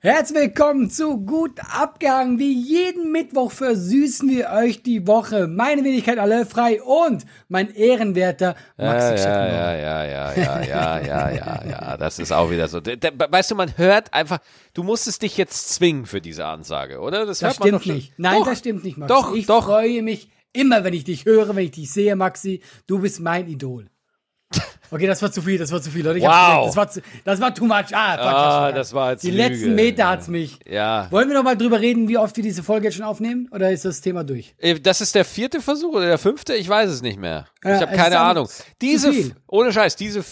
Herzlich willkommen zu Gut Abgehangen. Wie jeden Mittwoch versüßen wir euch die Woche. Meine Wenigkeit alle frei und mein ehrenwerter Maxi ja, Schaffner. Ja, ja, ja, ja, ja, ja, ja, ja, das ist auch wieder so. Weißt du, man hört einfach, du musstest dich jetzt zwingen für diese Ansage, oder? Das, hört das stimmt nicht. Nein, doch, das stimmt nicht, Maxi. Doch, ich doch. freue mich immer, wenn ich dich höre, wenn ich dich sehe, Maxi. Du bist mein Idol. Okay, das war zu viel, das war zu viel, Leute. Ich wow. Das war, zu, das war too much. Ah, fuck, ah das war jetzt Die Lüge. letzten Meter hat's mich. Ja. Wollen wir noch mal drüber reden, wie oft wir diese Folge jetzt schon aufnehmen? Oder ist das Thema durch? Das ist der vierte Versuch oder der fünfte? Ich weiß es nicht mehr. Ja, ich habe keine Ahnung. Diese, ohne Scheiß, diese,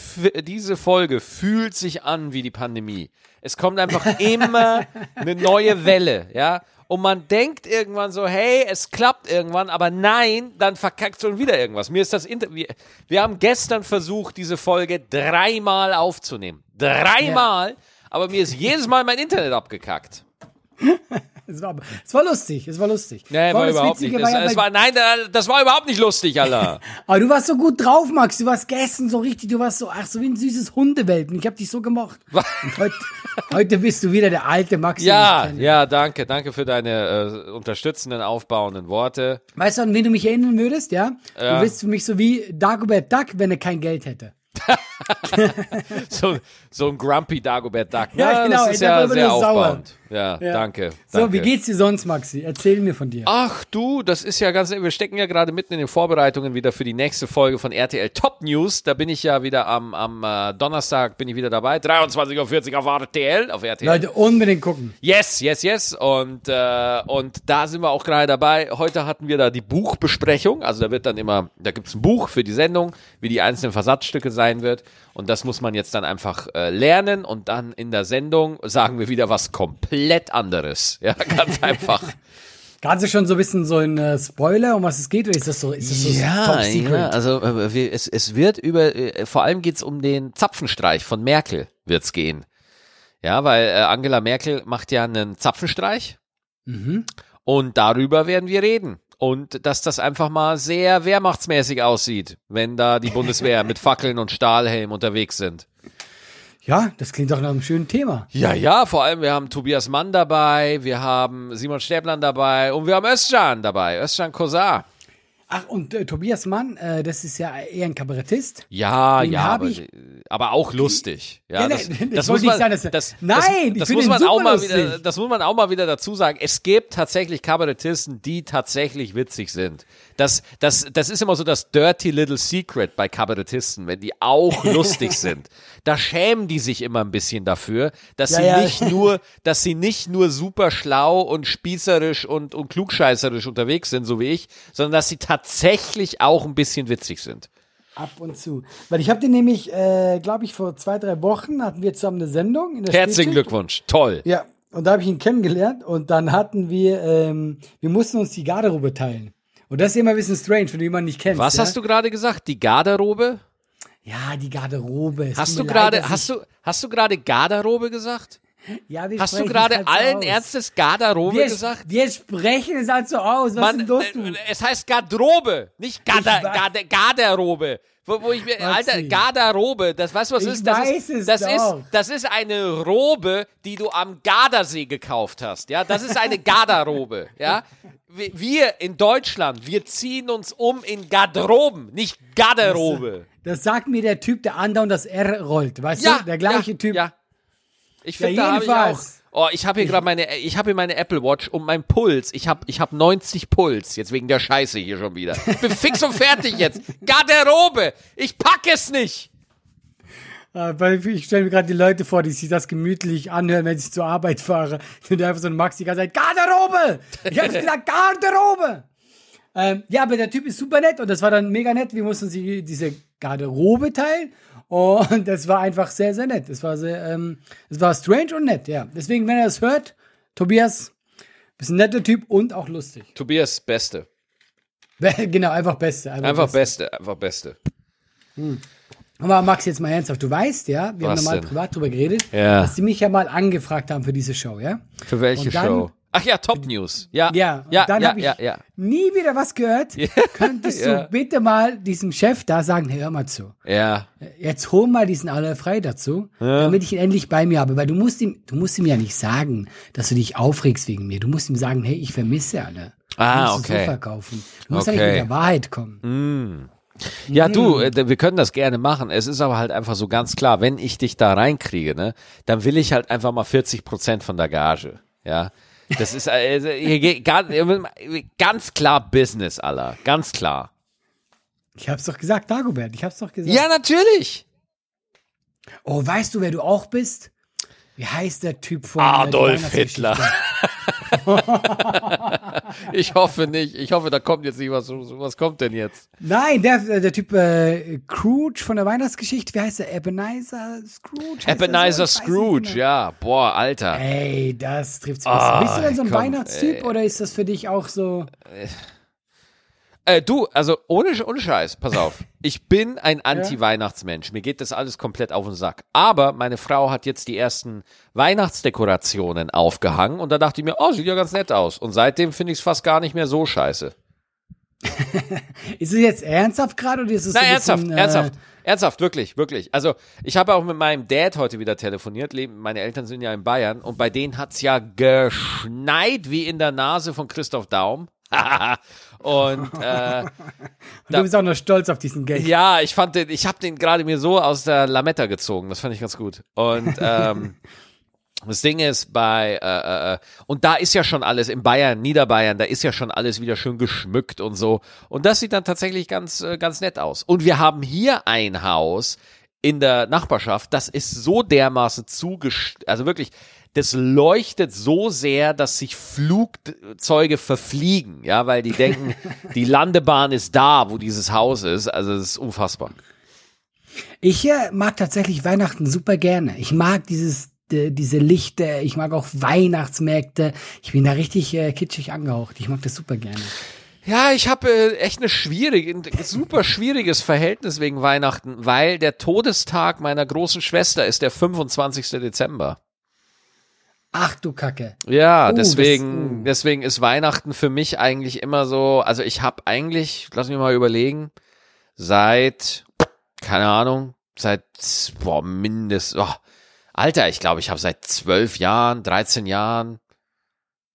diese Folge fühlt sich an wie die Pandemie. Es kommt einfach immer eine neue Welle, ja. Und man denkt irgendwann so, hey, es klappt irgendwann, aber nein, dann verkackt schon wieder irgendwas. Mir ist das Inter wir, wir haben gestern versucht, diese Folge dreimal aufzunehmen. Dreimal, aber mir ist jedes Mal mein Internet abgekackt. Es war, es war lustig, es war lustig. Nee, war das überhaupt nicht. Witzige Das, war ja war, nein, das war überhaupt nicht lustig, Alter. Aber du warst so gut drauf, Max. Du warst gestern so richtig, du warst so, ach, so wie ein süßes Hundewelpen. Ich hab dich so gemocht. Heute, heute bist du wieder der alte Max. Ja, ja, danke. Danke für deine äh, unterstützenden, aufbauenden Worte. Weißt du, an wen du mich erinnern würdest, ja? Ja. Du bist für mich so wie Dagobert Duck, wenn er kein Geld hätte. So, so ein grumpy Dagobert Duck. Ja, Ja, genau, Das ist war ja sehr sauer. Ja, Ja. danke. So, danke. wie geht's dir sonst, Maxi? Erzähl mir von dir. Ach du, das ist ja ganz, wir stecken ja gerade mitten in den Vorbereitungen wieder für die nächste Folge von RTL Top News. Da bin ich ja wieder am, am äh, Donnerstag bin ich wieder dabei. 23.40 Uhr auf RTL, auf RTL. Leute, unbedingt gucken. Yes, yes, yes. Und, äh, und da sind wir auch gerade dabei. Heute hatten wir da die Buchbesprechung. Also da wird dann immer, da gibt's ein Buch für die Sendung, wie die einzelnen Versatzstücke sein wird. Und das muss man jetzt dann einfach äh, lernen. Und dann in der Sendung sagen wir wieder was komplett anderes. Ja, ganz einfach. Kannst du schon so ein bisschen so ein äh, Spoiler, um was es geht? Oder ist das so, ist das so top secret? ja, also äh, es, es wird über, äh, vor allem geht's um den Zapfenstreich von Merkel, wird's gehen. Ja, weil Angela Merkel macht ja einen Zapfenstreich Mhm. und darüber werden wir reden. Und dass das einfach mal sehr wehrmachtsmäßig aussieht, wenn da die Bundeswehr mit Fackeln und Stahlhelm unterwegs sind. Ja, das klingt doch nach einem schönen Thema. Ja, ja, vor allem wir haben Tobias Mann dabei, wir haben Simon Stäblan dabei und wir haben Özcan dabei, Özcan Kosar. Ach, und äh, Tobias Mann, äh, das ist ja eher ein Kabarettist. Ja, Den ja, aber, ich- aber auch lustig. Ja, Ja, das, muss man, sagen, das- das, Nein, das, muss man auch mal wieder, das muss man auch mal wieder dazu sagen. Es gibt tatsächlich Kabarettisten, die tatsächlich witzig sind. Das, das, das ist immer so das dirty little secret bei Kabarettisten, wenn die auch lustig sind. Da schämen die sich immer ein bisschen dafür, dass Ja, sie ja. nicht nur, dass sie nicht nur super schlau und spießerisch und, und klugscheißerisch unterwegs sind, so wie ich, sondern dass sie tatsächlich auch ein bisschen witzig sind. Ab und zu. Weil ich habe den nämlich, äh, glaube ich, vor zwei, drei Wochen hatten wir zusammen eine Sendung. Herzlichen. Glückwunsch. Toll. Ja, und da habe ich ihn kennengelernt und dann hatten wir, ähm, wir mussten uns die Garderobe teilen. Und das ist immer ein bisschen strange, wenn du jemanden nicht kennst. Was ja? hast du gerade gesagt? Die Garderobe? Ja, die Garderobe. Es Hast du gerade, hast du, hast du gerade Garderobe gesagt? Ja, wir Hast du gerade halt so allen aus. Ernstes Garderobe wir, gesagt? Wir sprechen es halt so aus. Was Mann, denn los, du? äh, es heißt Garderobe, nicht Garder, Garder, Garderobe. Wo, wo ich mir. Alter, Garderobe, das weißt du was Ich ist? Das weiß ist, es das doch. ist, das ist eine Robe, die du am Gardasee gekauft hast, ja? Das ist eine Garderobe, ja? Wir- in Deutschland, wir ziehen uns um in Garderoben, nicht Garderobe. Das sagt mir der Typ, der andauernd das R rollt. Weißt Ja, du? Der gleiche ja, Typ. Ja. Ich Ja, finde, da habe ich auch. Oh, ich habe hier gerade meine, ich habe hier meine Apple Watch und mein Puls. Ich habe, ich habe 90 Puls. Jetzt wegen der Scheiße hier schon wieder. Ich bin fix und fertig jetzt. Garderobe. Ich pack es nicht. Weil ich stelle mir gerade die Leute vor, die sich das gemütlich anhören, wenn ich zur Arbeit fahre. Und einfach so ein Max die ganze Zeit, Garderobe! Ich hab's gesagt, Garderobe! Ähm, ja, aber der Typ ist super nett und das war dann mega nett. Wir mussten sie diese Garderobe teilen und das war einfach sehr, sehr nett. Es war sehr, ähm, es war strange und nett, ja. Deswegen, wenn er das hört, Tobias, bist ein netter Typ und auch lustig. Tobias, Beste. genau, einfach Beste. Einfach Beste, einfach Beste. Aber Max, jetzt mal ernsthaft, du weißt ja, wir Was haben normal privat drüber geredet, Ja. dass sie mich ja mal angefragt haben für diese Show, ja? Für welche Und dann- Show? Ach ja, Top News. Ja, Ja, ja, dann ja, habe ich ja, ja. nie wieder was gehört. Könntest du bitte mal diesem Chef da sagen, hey, hör mal zu. Ja, Jetzt hol mal diesen alle frei dazu, damit ich ihn endlich bei mir habe. Weil du musst ihm, du musst ihm ja nicht sagen, dass du dich aufregst wegen mir. Du musst ihm sagen, hey, ich vermisse alle. Ah, du musst es okay. so verkaufen. Du musst Okay. nicht mit der Wahrheit kommen. Ja, du, äh, wir können das gerne machen. Es ist aber halt einfach so ganz klar, wenn ich dich da reinkriege, ne, dann will ich halt einfach mal 40 Prozent von der Gage. Ja. Das ist äh, geht ganz, ganz klar Business, aller. Ganz klar. Ich hab's doch gesagt, Dagobert, ich hab's doch gesagt. Ja, natürlich. Oh, weißt du, wer du auch bist? Wie heißt der Typ von Adolf Hitler. Ich hoffe nicht. Ich hoffe, da kommt jetzt nicht was. Was kommt denn jetzt? Nein, der, der Typ äh, Scrooge von der Weihnachtsgeschichte, wie heißt der? Ebenezer Scrooge? er Ebenezer so? Scrooge, genau. ja. Boah, Alter. Ey, das trifft's Ah, Bist du denn so ein komm, Weihnachtstyp ey. oder ist das für dich auch so? Äh, du, also ohne, ohne Scheiß, pass auf. Ich bin ein Anti-Weihnachtsmensch. Mir geht das alles komplett auf den Sack. Aber meine Frau hat jetzt die ersten Weihnachtsdekorationen aufgehangen und da dachte ich mir, oh, sieht ja ganz nett aus. Und seitdem finde ich es fast gar nicht mehr so scheiße. Ist es jetzt ernsthaft gerade oder ist es Na, so ernsthaft, bisschen, äh, ernsthaft. Ernsthaft, wirklich, wirklich. Also, ich habe auch mit meinem Dad heute wieder telefoniert. Meine Eltern sind ja in Bayern und bei denen hat's ja geschneit wie in der Nase von Christoph Daum. und äh, Du bist auch noch stolz auf diesen Geld. Ja, ich fand den, ich habe den gerade mir so aus der Lametta gezogen. Das fand ich ganz gut. Und ähm, das Ding ist bei äh, äh, und da ist ja schon alles in Bayern, Niederbayern, da ist ja schon alles wieder schön geschmückt und so. Und das sieht dann tatsächlich ganz äh, ganz nett aus. Und wir haben hier ein Haus in der Nachbarschaft, das ist so dermaßen zugestellt, also wirklich das leuchtet so sehr, dass sich Flugzeuge verfliegen, ja, weil die denken, die Landebahn ist da, wo dieses Haus ist. Also das ist unfassbar. Ich äh, mag tatsächlich Weihnachten super gerne. Ich mag dieses äh, diese Lichter, ich mag auch Weihnachtsmärkte. Ich bin da richtig äh, kitschig angehaucht. Ich mag das super gerne. Ja, ich habe äh, echt eine schwierige, ein super schwieriges Verhältnis wegen Weihnachten, weil der Todestag meiner großen Schwester ist der 25. Dezember. Ach du Kacke. Ja, das- deswegen, oh. deswegen ist Weihnachten für mich eigentlich immer so, also ich habe eigentlich, lass mich mal überlegen, seit, keine Ahnung, seit, boah, mindestens, oh, Alter, ich glaube, ich habe seit zwölf Jahren, 13 Jahren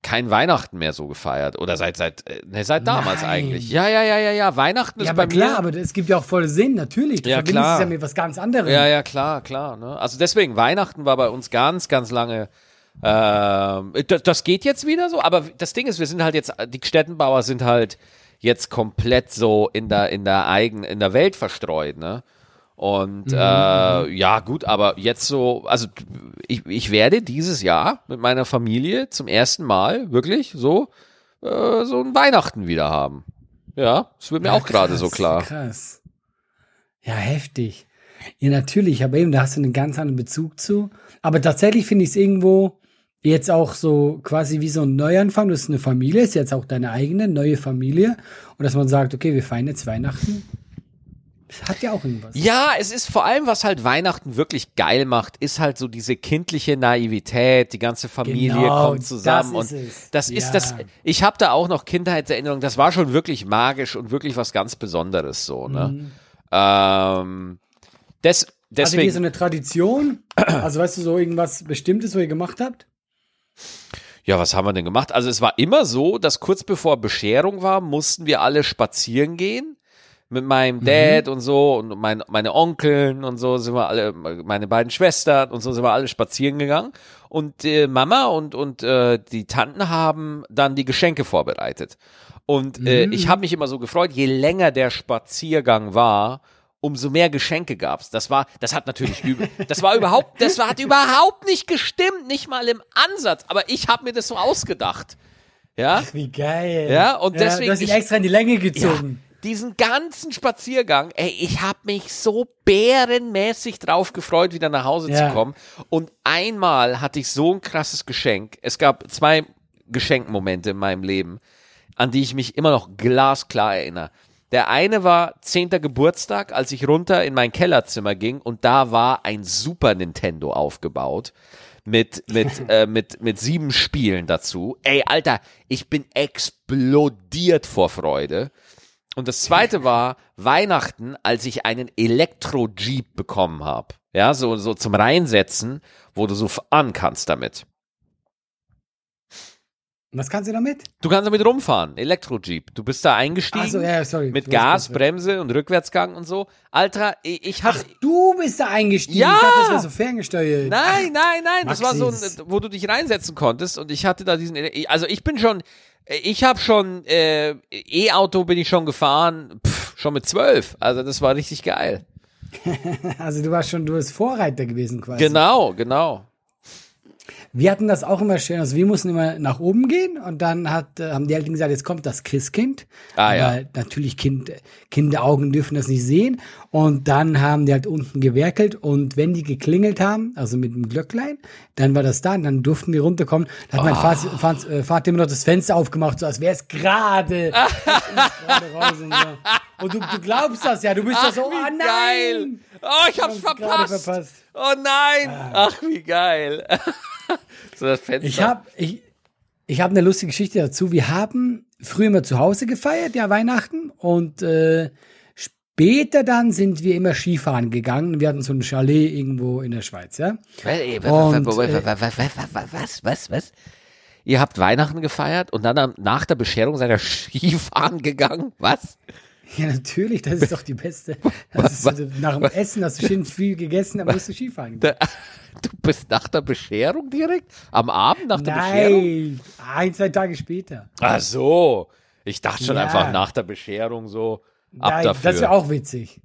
kein Weihnachten mehr so gefeiert. Oder seit, seit, äh, ne, seit damals Nein. eigentlich. Ja, ja, ja, ja, ja, Weihnachten ist Ja, bei aber klar, mir. aber es gibt ja auch voll Sinn, natürlich. Du Ja, klar. es ja mit was ganz anderem. Ja, ja, klar, klar. Ne? Also deswegen, Weihnachten war bei uns ganz, ganz lange. Ähm, das, das geht jetzt wieder so, aber das Ding ist, wir sind halt jetzt, die Städtenbauer sind halt jetzt komplett so in der, in der eigenen, in der Welt verstreut, ne? Und äh, ja, gut, aber jetzt so, also ich, ich werde dieses Jahr mit meiner Familie zum ersten Mal wirklich so, äh, so ein Weihnachten wieder haben. Ja, das wird mir Ja, auch gerade so klar. Krass. Ja, heftig. Ja, natürlich, aber eben, da hast du einen ganz anderen Bezug zu. Aber tatsächlich finde ich es irgendwo jetzt auch so quasi wie so ein Neuanfang. Du hast eine Familie, ist jetzt auch deine eigene neue Familie. Und dass man sagt, okay, wir feiern jetzt Weihnachten. Das hat ja auch irgendwas. Ja, es ist vor allem, was halt Weihnachten wirklich geil macht, ist halt so diese kindliche Naivität, die ganze Familie Genau, kommt zusammen das ist und das ist Ja. das. Ich habe da auch noch Kindheitserinnerungen. Das war schon wirklich magisch und wirklich was ganz Besonderes so. Ne? Mhm. Ähm, des, Hattet ihr deswegen. so eine Tradition? Also weißt du, so irgendwas Bestimmtes, was ihr gemacht habt? Ja, was haben wir denn gemacht? Also es war immer so, dass kurz bevor Bescherung war, mussten wir alle spazieren gehen. Mit meinem Dad und so und mein, meine Onkeln und so sind wir alle, meine beiden Schwestern und so sind wir alle spazieren gegangen. Und äh, Mama und, und äh, die Tanten haben dann die Geschenke vorbereitet. Und äh, ich habe mich immer so gefreut, je länger der Spaziergang war, umso mehr Geschenke gab's. Das war, das hat natürlich übel, das war überhaupt, das war, hat überhaupt nicht gestimmt, nicht mal im Ansatz. Aber ich habe mir das so ausgedacht. Ja, Wie geil. Ja, und deswegen- Du hast dich ich- extra in die Länge ja, gezogen. diesen ganzen Spaziergang, ey, ich habe mich so bärenmäßig drauf gefreut, wieder nach Hause Ja. zu kommen. Und einmal hatte ich so ein krasses Geschenk. Es gab zwei Geschenkmomente in meinem Leben, an die ich mich immer noch glasklar erinnere. Der eine war 10. Geburtstag, als ich runter in mein Kellerzimmer ging und da war ein Super Nintendo aufgebaut mit, mit, äh, mit, mit sieben Spielen dazu. Ey, Alter, ich bin explodiert vor Freude. Und das zweite war Weihnachten, als ich einen Elektro-Jeep bekommen habe. Ja, so, so zum Reinsetzen, wo du so fahren kannst damit. Was kannst du damit? Du kannst damit rumfahren, Elektro-Jeep. Du bist da eingestiegen. Ach so, ja, sorry. Mit Gas, Bremse und Rückwärtsgang und so. Alter, ich, ich hab. Ach, du bist da eingestiegen. Ja! Ich dachte, das wäre so ferngesteuert. Nein, nein, nein. Das war so, Maxis. ein, wo du dich reinsetzen konntest und ich hatte da diesen. Also ich bin schon. Ich habe schon äh, E-Auto bin ich schon gefahren, pff, schon mit zwölf. Also das war richtig geil. Also du warst schon, du bist Vorreiter gewesen quasi. Genau, genau. Wir hatten das auch immer schön. Also wir mussten immer nach oben gehen und dann hat, äh, haben die Eltern gesagt, jetzt kommt das Christkind. Ah, ja. Aber natürlich kind, Kinderaugen dürfen das nicht sehen. Und dann haben die halt unten gewerkelt und wenn die geklingelt haben, also mit dem Glöcklein, dann war das da und dann durften die runterkommen. Da hat mein Ah. Vater, Vater, äh, Vater immer noch das Fenster aufgemacht, so als wäre es gerade und so. Und du, du glaubst das ja, du bist da so, wie oh nein! geil. Oh, ich hab's verpasst. verpasst. Oh nein. Ach, wie geil. so das Fenster. Ich habe ich, ich hab eine lustige Geschichte dazu. Wir haben früher immer zu Hause gefeiert, ja, Weihnachten. Und äh, später dann sind wir immer Skifahren gegangen. Wir hatten so ein Chalet irgendwo in der Schweiz, ja. Und, Was, was, was? Ihr habt Weihnachten gefeiert und dann nach der Bescherung seid ihr Skifahren gegangen? Was? Ja, natürlich, das ist doch die beste. Ist, nach dem Essen hast du schön viel gegessen, dann musst du Skifahren gehen. Du bist nach der Bescherung direkt? Am Abend nach der Bescherung? Nein, ein, zwei Tage später. Ach so. Ich dachte schon Ja. einfach nach der Bescherung so ab Nein, dafür. das wäre auch witzig.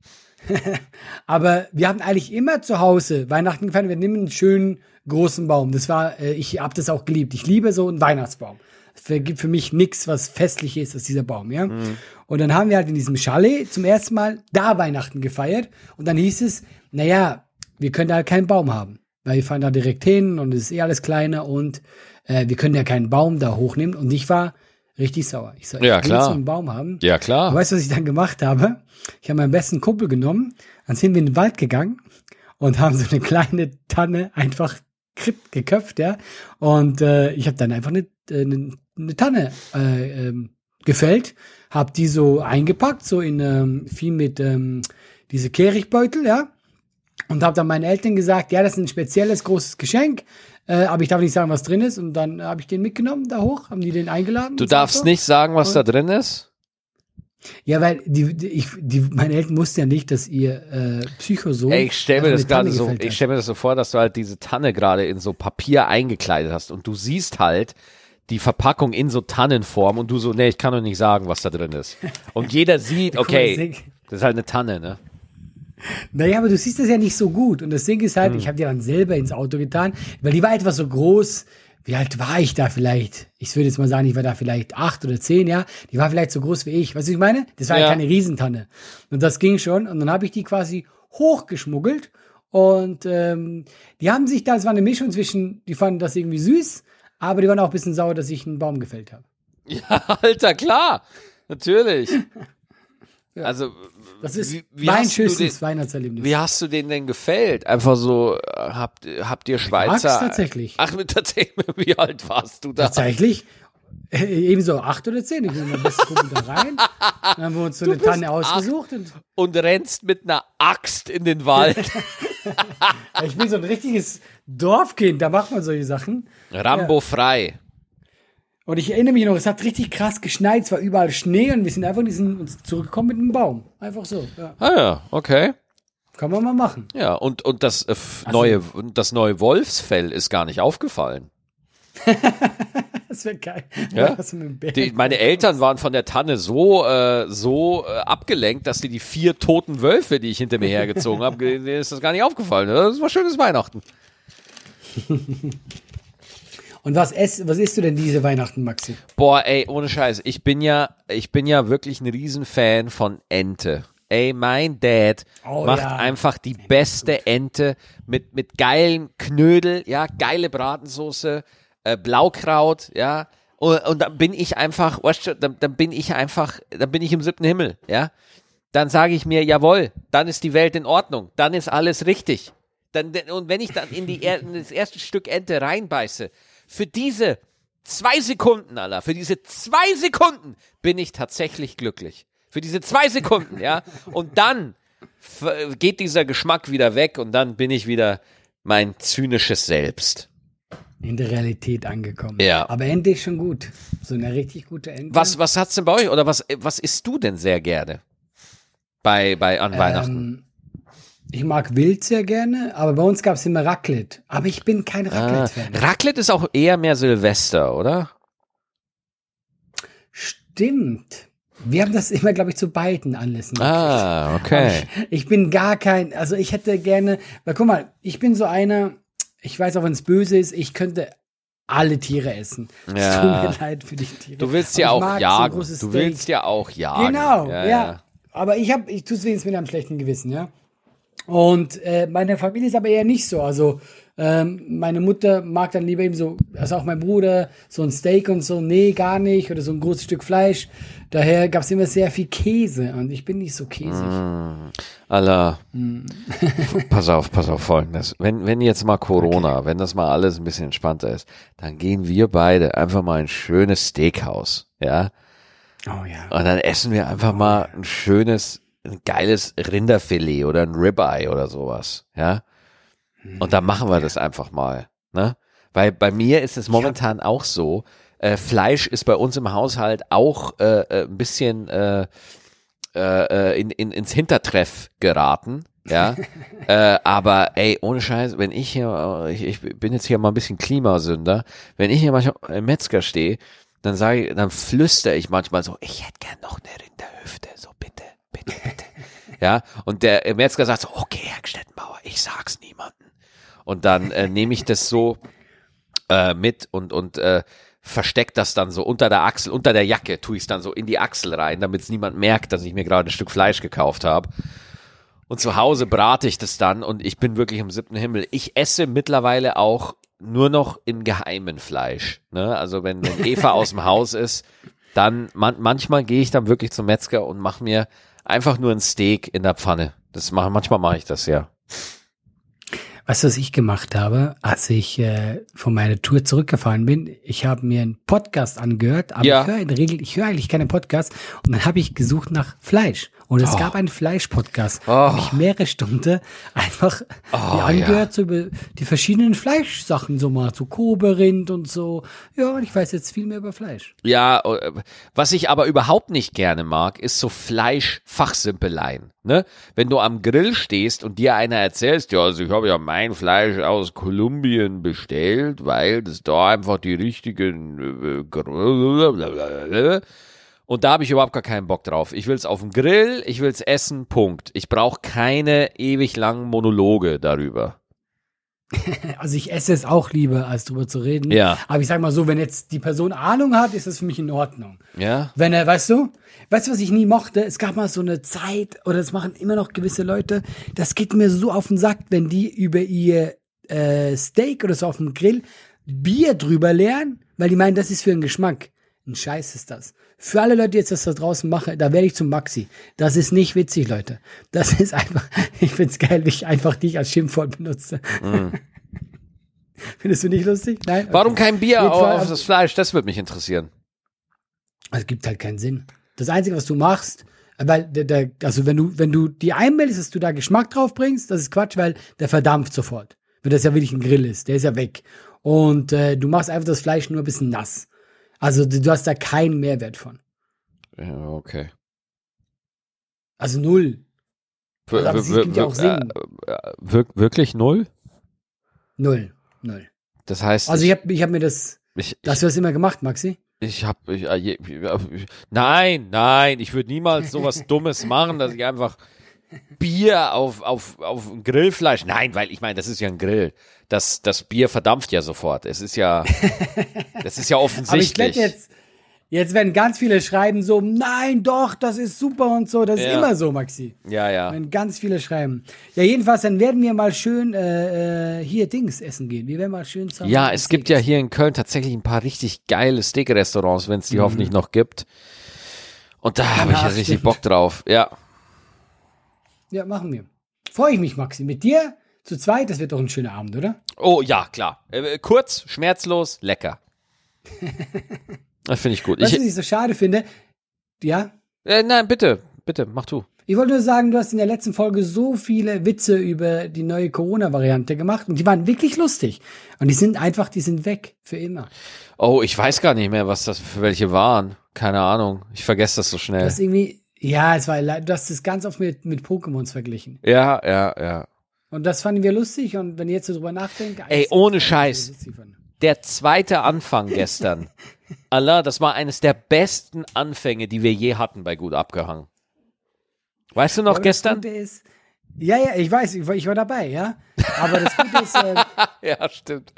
Aber wir hatten eigentlich immer zu Hause Weihnachten gefeiert. Wir nehmen einen schönen großen Baum. Das war, äh, ich habe das auch geliebt. Ich liebe so einen Weihnachtsbaum. Es gibt für mich nichts, was festlich ist als dieser Baum, ja. Mhm. Und dann haben wir halt in diesem Chalet zum ersten Mal da Weihnachten gefeiert. Und dann hieß es, naja, wir können da halt keinen Baum haben. Weil wir fahren da direkt hin und es ist eh alles kleiner und äh, wir können ja keinen Baum da hochnehmen. Und ich war richtig sauer. Ich so, Ja, ich will klar. so einen Baum haben. ja, klar. Und weißt du, was ich dann gemacht habe? Ich habe meinen besten Kumpel genommen, dann sind wir in den Wald gegangen und haben so eine kleine Tanne einfach geköpft, ja. Und äh, ich habe dann einfach eine, äh, eine, eine Tanne äh, ähm, gefällt, habe die so eingepackt, so in ähm, viel mit ähm, diese Kehrichtbeutel, ja. Und habe dann meinen Eltern gesagt, ja, das ist ein spezielles großes Geschenk, äh, aber ich darf nicht sagen, was drin ist. Und dann habe ich den mitgenommen da hoch, haben die den eingeladen. Du darfst nicht sagen, was da drin ist? Ja, weil die, die, ich, die, meine Eltern wussten ja nicht, dass ihr äh, Psychosohn. Ey, ich stelle mir das gerade so, ich stelle mir das so vor, dass du halt diese Tanne gerade in so Papier eingekleidet hast und du siehst halt die Verpackung in so Tannenform und du so, nee, ich kann doch nicht sagen, was da drin ist. Und jeder sieht, okay, das ist halt eine Tanne, ne? Naja, aber du siehst das ja nicht so gut. Und das Ding ist halt, Hm. ich habe die dann selber ins Auto getan, weil die war etwas so groß. Wie alt war ich da vielleicht? Ich würde jetzt mal sagen, ich war da vielleicht acht oder zehn, ja. Die war vielleicht so groß wie ich. Weißt du, was ich meine? Das war ja Ja. keine Riesentanne. Und das ging schon. Und dann habe ich die quasi hochgeschmuggelt. Und ähm, die haben sich da, es war eine Mischung zwischen, die fanden das irgendwie süß, aber die waren auch ein bisschen sauer, dass ich einen Baum gefällt habe. Ja, Alter, klar. Natürlich. Also, Das ist wie, wie mein hast du schönstes den, Weihnachtserlebnis. wie hast du den denn gefällt? Einfach so, äh, habt, habt ihr Schweizer? mag's tatsächlich. Ach, mit tatsächlich, wie alt warst du da? Tatsächlich. Äh, Ebenso acht oder zehn. Ich bin meinem besten Kumpel da rein. Dann haben wir uns so eine bist Tanne ausgesucht. Und Und rennst mit einer Axt in den Wald. ich bin so ein richtiges Dorfkind, da macht man solche Sachen. Rambo frei. Und ich erinnere mich noch, es hat richtig krass geschneit, es war überall Schnee und wir sind einfach in diesen, uns zurückgekommen mit einem Baum. Einfach so. Ja. Ah ja, okay. Kann man mal machen. Ja, und, und das, äh, Also- neue, das neue Wolfsfell ist gar nicht aufgefallen. Das wäre geil. Ja? Die, meine Eltern waren von der Tanne so, äh, so äh, abgelenkt, dass sie die vier toten Wölfe, die ich hinter mir hergezogen habe, denen ist das gar nicht aufgefallen. Das war schönes Weihnachten. Und was, ess, was isst du denn diese Weihnachten, Maxi? Boah, ey, ohne Scheiß. Ich bin ja, ich bin ja wirklich ein Riesenfan von Ente. Ey, mein Dad Oh, macht ja. einfach die beste Ente mit, mit geilen Knödel, ja, geile Bratensoße, äh, Blaukraut, ja. Und, und dann bin ich einfach, weißt du, dann, dann bin ich einfach, dann bin ich im siebten Himmel, ja. Dann sage ich mir, jawohl, dann ist die Welt in Ordnung, dann ist alles richtig. dann, und wenn ich dann in, die, in das erste Stück Ente reinbeiße, für diese zwei Sekunden, Allah, für diese zwei Sekunden bin ich tatsächlich glücklich. Für diese zwei Sekunden, ja. Und dann geht dieser Geschmack wieder weg und dann bin ich wieder mein zynisches Selbst. In der Realität angekommen. Ja. Aber ist schon gut. So eine richtig gute Ente. Was, was hat's denn bei euch oder was, was isst du denn sehr gerne? Bei, bei, an Weihnachten? Ich mag Wild sehr gerne, aber bei uns gab es immer Raclette. Aber ich bin kein Ah, Raclette-Fan. Raclette ist auch eher mehr Silvester, oder? Stimmt. Wir haben das immer, glaube ich, zu beiden Anlässen. Ah, okay. Ich bin gar kein, also ich hätte gerne, weil guck mal, ich bin so einer, ich weiß auch, wenn es böse ist, ich könnte alle Tiere essen. Es Ja. tut mir leid für die Tiere. Du willst ja ich auch so jagen. großes du willst ja auch jagen. Genau, ja. Aber ich habe, ich tue es wenigstens mit einem schlechten Gewissen, ja. Und äh, meine Familie ist aber eher nicht so. Also ähm, meine Mutter mag dann lieber eben so, also auch mein Bruder, so ein Steak und so, nee, gar nicht. Oder so ein großes Stück Fleisch. Daher gab es immer sehr viel Käse und ich bin nicht so käsig. Allah. Hm. pass auf, pass auf folgendes. Wenn, wenn jetzt mal Corona, wenn das mal alles ein bisschen entspannter ist, dann gehen wir beide einfach mal in ein schönes Steakhouse, ja. Oh ja. Und dann essen wir einfach mal ein schönes, ein geiles Rinderfilet oder ein Ribeye oder sowas, ja. Und dann machen wir das einfach mal, ne? Weil bei mir ist es momentan auch so, äh, Fleisch ist bei uns im Haushalt auch äh, äh, ein bisschen äh, äh, äh, in, in, ins Hintertreff geraten, ja. äh, aber ey, ohne Scheiß, wenn ich hier, ich, ich bin jetzt hier mal ein bisschen Klimasünder, wenn ich hier manchmal im Metzger stehe, dann sage ich, dann flüster ich manchmal so, ich hätte gern noch eine Rinderhüfte, so bitte, bitte, bitte. Ja, und der Metzger sagt so, okay, Herr Stettenbauer, ich sag's niemandem. Und dann äh, nehme ich das so äh, mit und, und äh, versteck das dann so unter der Achsel, unter der Jacke, tue ich es dann so in die Achsel rein, damit es niemand merkt, dass ich mir gerade ein Stück Fleisch gekauft habe. Und zu Hause brate ich das dann und ich bin wirklich im siebten Himmel. Ich esse mittlerweile auch nur noch im Geheimen Fleisch. Ne? Also wenn, wenn Eva aus dem Haus ist, dann man, manchmal gehe ich dann wirklich zum Metzger und mache mir einfach nur ein Steak in der Pfanne. Das mach, manchmal mache ich das ja. Weißt du, was ich gemacht habe, als ich äh, von meiner Tour zurückgefahren bin? Ich habe mir einen Podcast angehört, aber Ja. ich höre in der Regel, ich höre eigentlich keine Podcasts und dann habe ich gesucht nach Fleisch. Und es Oh. gab einen Fleisch-Podcast. Oh. Habe ich mehrere Stunden einfach Oh, mir angehört, so über die verschiedenen Fleischsachen, so mal so Koberind und so. Ja, und ich weiß jetzt viel mehr über Fleisch. Ja, äh, was ich aber überhaupt nicht gerne mag, ist so Fleischfachsimpeleien. Ne? Wenn du am Grill stehst und dir einer erzählst, ja, also ich habe ja mein Fleisch aus Kolumbien bestellt, weil das da einfach die richtigen äh, Gr- und da habe ich überhaupt gar keinen Bock drauf. Ich will's auf dem Grill, ich will's essen, Punkt. Ich brauche keine ewig langen Monologe darüber. Also ich esse es auch lieber, als drüber zu reden. Ja. Aber ich sag mal so, wenn jetzt die Person Ahnung hat, ist das für mich in Ordnung. Ja? Wenn er, weißt du, weißt du, was ich nie mochte? Es gab mal so eine Zeit, oder das machen immer noch gewisse Leute, das geht mir so auf den Sack, wenn die über ihr äh, Steak oder so auf dem Grill Bier drüber leeren, weil die meinen, das ist für einen Geschmack. Ein Scheiß ist das. Für alle Leute, die jetzt das da draußen machen, da werde ich zum Maxi. Das ist nicht witzig, Leute. Das ist einfach, ich find's geil, wie ich einfach dich als Schimpfwort benutze. Findest du nicht lustig? Nein? Warum Okay. kein Bier auf, auf das Fleisch? Das würde mich interessieren. Es gibt halt keinen Sinn. Das Einzige, was du machst, weil der, der, also wenn du, wenn du die einmeldest, dass du da Geschmack drauf bringst, das ist Quatsch, weil der verdampft sofort. Wenn das ja wirklich ein Grill ist, der ist ja weg. Und äh, du machst einfach das Fleisch nur ein bisschen nass. Also du, hast da keinen Mehrwert von. Ja, okay. Also null. Wir, sie gibt ja auch Sinn. Äh, äh, wir, wirklich null? Null. Null. Das heißt, Also ich habe ich hab mir das, ich, hast du das immer gemacht, Maxi? ich habe, äh, ich, nein, nein, ich würde niemals sowas Dummes machen, dass ich einfach Bier auf, auf, auf Grillfleisch, nein, weil ich meine, das ist ja ein Grill. Das, das Bier verdampft ja sofort. Es ist ja, das ist ja Aber ich offensichtlich. jetzt, jetzt werden ganz viele schreiben so, nein, doch, das ist super und so. Das ist Ja. immer so, Maxi. ja, ja. Wenn ganz viele schreiben. Ja, jedenfalls, dann werden wir mal schön äh, äh, hier Dings essen gehen. Wir werden mal schön zusammen. Ja, es gibt ja hier in Köln tatsächlich ein paar richtig geile Steak-Restaurants, wenn es die hoffentlich noch gibt. Und da habe ich ja Ja, richtig stimmt. Bock drauf. Ja. Ja, machen wir. Freue ich mich, Maxi. Mit dir zu zweit, das wird doch ein schöner Abend, oder? Oh ja, klar. Äh, kurz, schmerzlos, lecker. das finde ich gut. Was Ich, ich so schade finde, ja, äh, nein, bitte, bitte, mach du. ich wollte nur sagen, du hast in der letzten Folge so viele Witze über die neue Corona-Variante gemacht und die waren wirklich lustig. Und die sind einfach, die sind weg für immer. Oh, ich weiß gar nicht mehr, was das für welche waren. Keine Ahnung. Ich vergesse das so schnell. Das irgendwie, ja, es war, du hast das ganz oft mit, mit Pokémons verglichen. ja, ja, ja. Und das fanden wir lustig und wenn ich jetzt so drüber nachdenke, Ey, ohne Scheiß. Der zweite Anfang gestern. Allah, das war eines der besten Anfänge, die wir je hatten bei Gut abgehangen. Weißt du noch das gestern? Ist, ja, ja, ich weiß, ich war, ich war dabei, ja. Aber das Gute ist, äh, Ja, stimmt.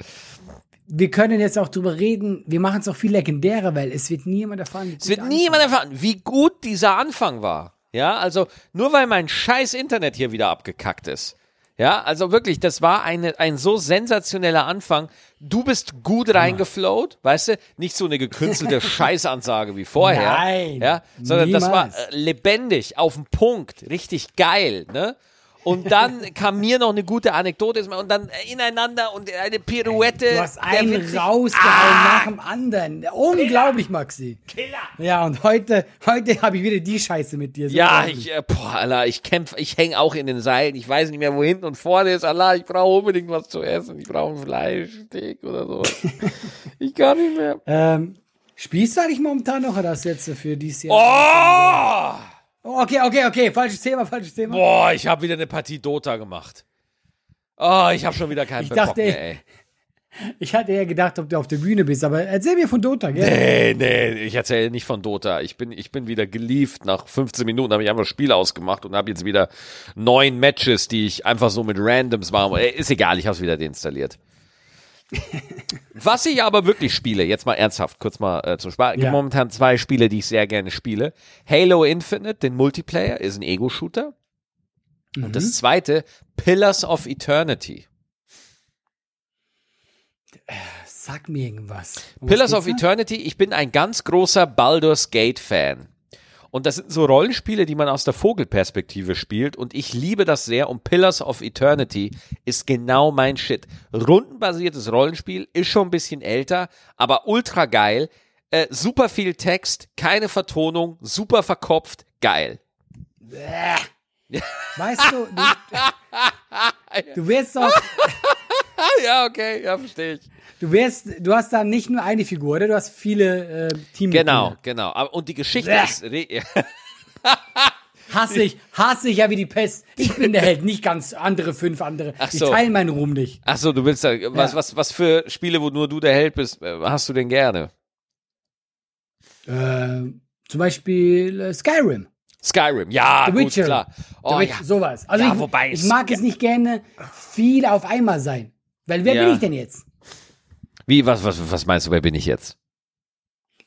Wir können jetzt auch drüber reden, wir machen es auch viel legendärer, weil es wird niemand erfahren. wie Es gut wird niemand erfahren, wie gut dieser Anfang war. Ja, also nur weil mein scheiß Internet hier wieder abgekackt ist. Ja, also wirklich, das war eine, ein so sensationeller Anfang. Du bist gut reingeflowt, weißt du? Nicht so eine gekünstelte Scheißansage wie vorher. Nein, Ja, sondern das war niemals. äh, lebendig, auf den Punkt, richtig geil, ne? Und dann kam mir noch eine gute Anekdote und dann äh, ineinander und eine Pirouette. Du hast einen rausgehauen Ah! nach dem anderen. Unglaublich, Maxi. Killer. Ja, und heute, heute habe ich wieder die Scheiße mit dir. So Ja, ich, äh, boah, Allah, ich kämpfe, ich hänge auch in den Seilen. Ich weiß nicht mehr, wo hinten und vorne ist. Allah, ich brauche unbedingt was zu essen. Ich brauche ein Fleischsteak oder so. ich kann nicht mehr. Ähm, spielst du eigentlich momentan noch oder hast du jetzt für dieses Jahr? Oh! Oh, okay, okay, okay. Falsches Thema, falsches Thema. Boah, ich habe wieder eine Partie Dota gemacht. Oh, ich habe schon wieder keinen Ich Bock dachte, mehr, ey. Ich hatte eher gedacht, ob du auf der Bühne bist, aber erzähl mir von Dota, gell? Nee, nee, ich erzähle nicht von Dota. Ich bin, ich bin wieder gelieft. Nach 15 Minuten habe ich einfach das Spiel ausgemacht und habe jetzt wieder neun Matches, die ich einfach so mit Randoms mache. Äh, Ist egal, ich habe es wieder deinstalliert. Was ich aber wirklich spiele, jetzt mal ernsthaft, kurz mal äh, zum Spaß. Ja. momentan zwei Spiele, die ich sehr gerne spiele. Halo Infinite, den Multiplayer, ist ein Ego-Shooter. Und das zweite, Pillars of Eternity. Sag mir irgendwas. Um Pillars of? Eternity, ich bin ein ganz großer Baldur's Gate Fan. Und das sind so Rollenspiele, die man aus der Vogelperspektive spielt. Und ich liebe das sehr. Und Pillars of Eternity ist genau mein Shit. Rundenbasiertes Rollenspiel, ist schon ein bisschen älter, aber ultra geil. Äh, super viel Text, keine Vertonung, super verkopft, geil. Weißt du, du, du wirst doch, ja, okay, ja, verstehe ich. du wirst, du hast da nicht nur eine Figur, oder? Du hast viele äh, Teammitglieder. Genau, genau. Aber, und die Geschichte Bäh. ist. Hasse ich, hasse ich ja wie die Pest. Ich bin der Held, nicht ganz andere fünf andere. Ach Ich so. teile meinen Ruhm nicht. Ach so, du willst da, was, Ja. was, was für Spiele, wo nur du der Held bist, äh, hast du denn gerne? Äh, zum Beispiel äh, Skyrim. Skyrim, ja, The gut, Witcher. klar. Oh, The Witcher, ja. Sowas. Also Ja, ich, wobei ich mag es nicht gerne viel auf einmal sein. Weil wer Ja. bin ich denn jetzt? Wie, was, was, was meinst du, wer bin ich jetzt?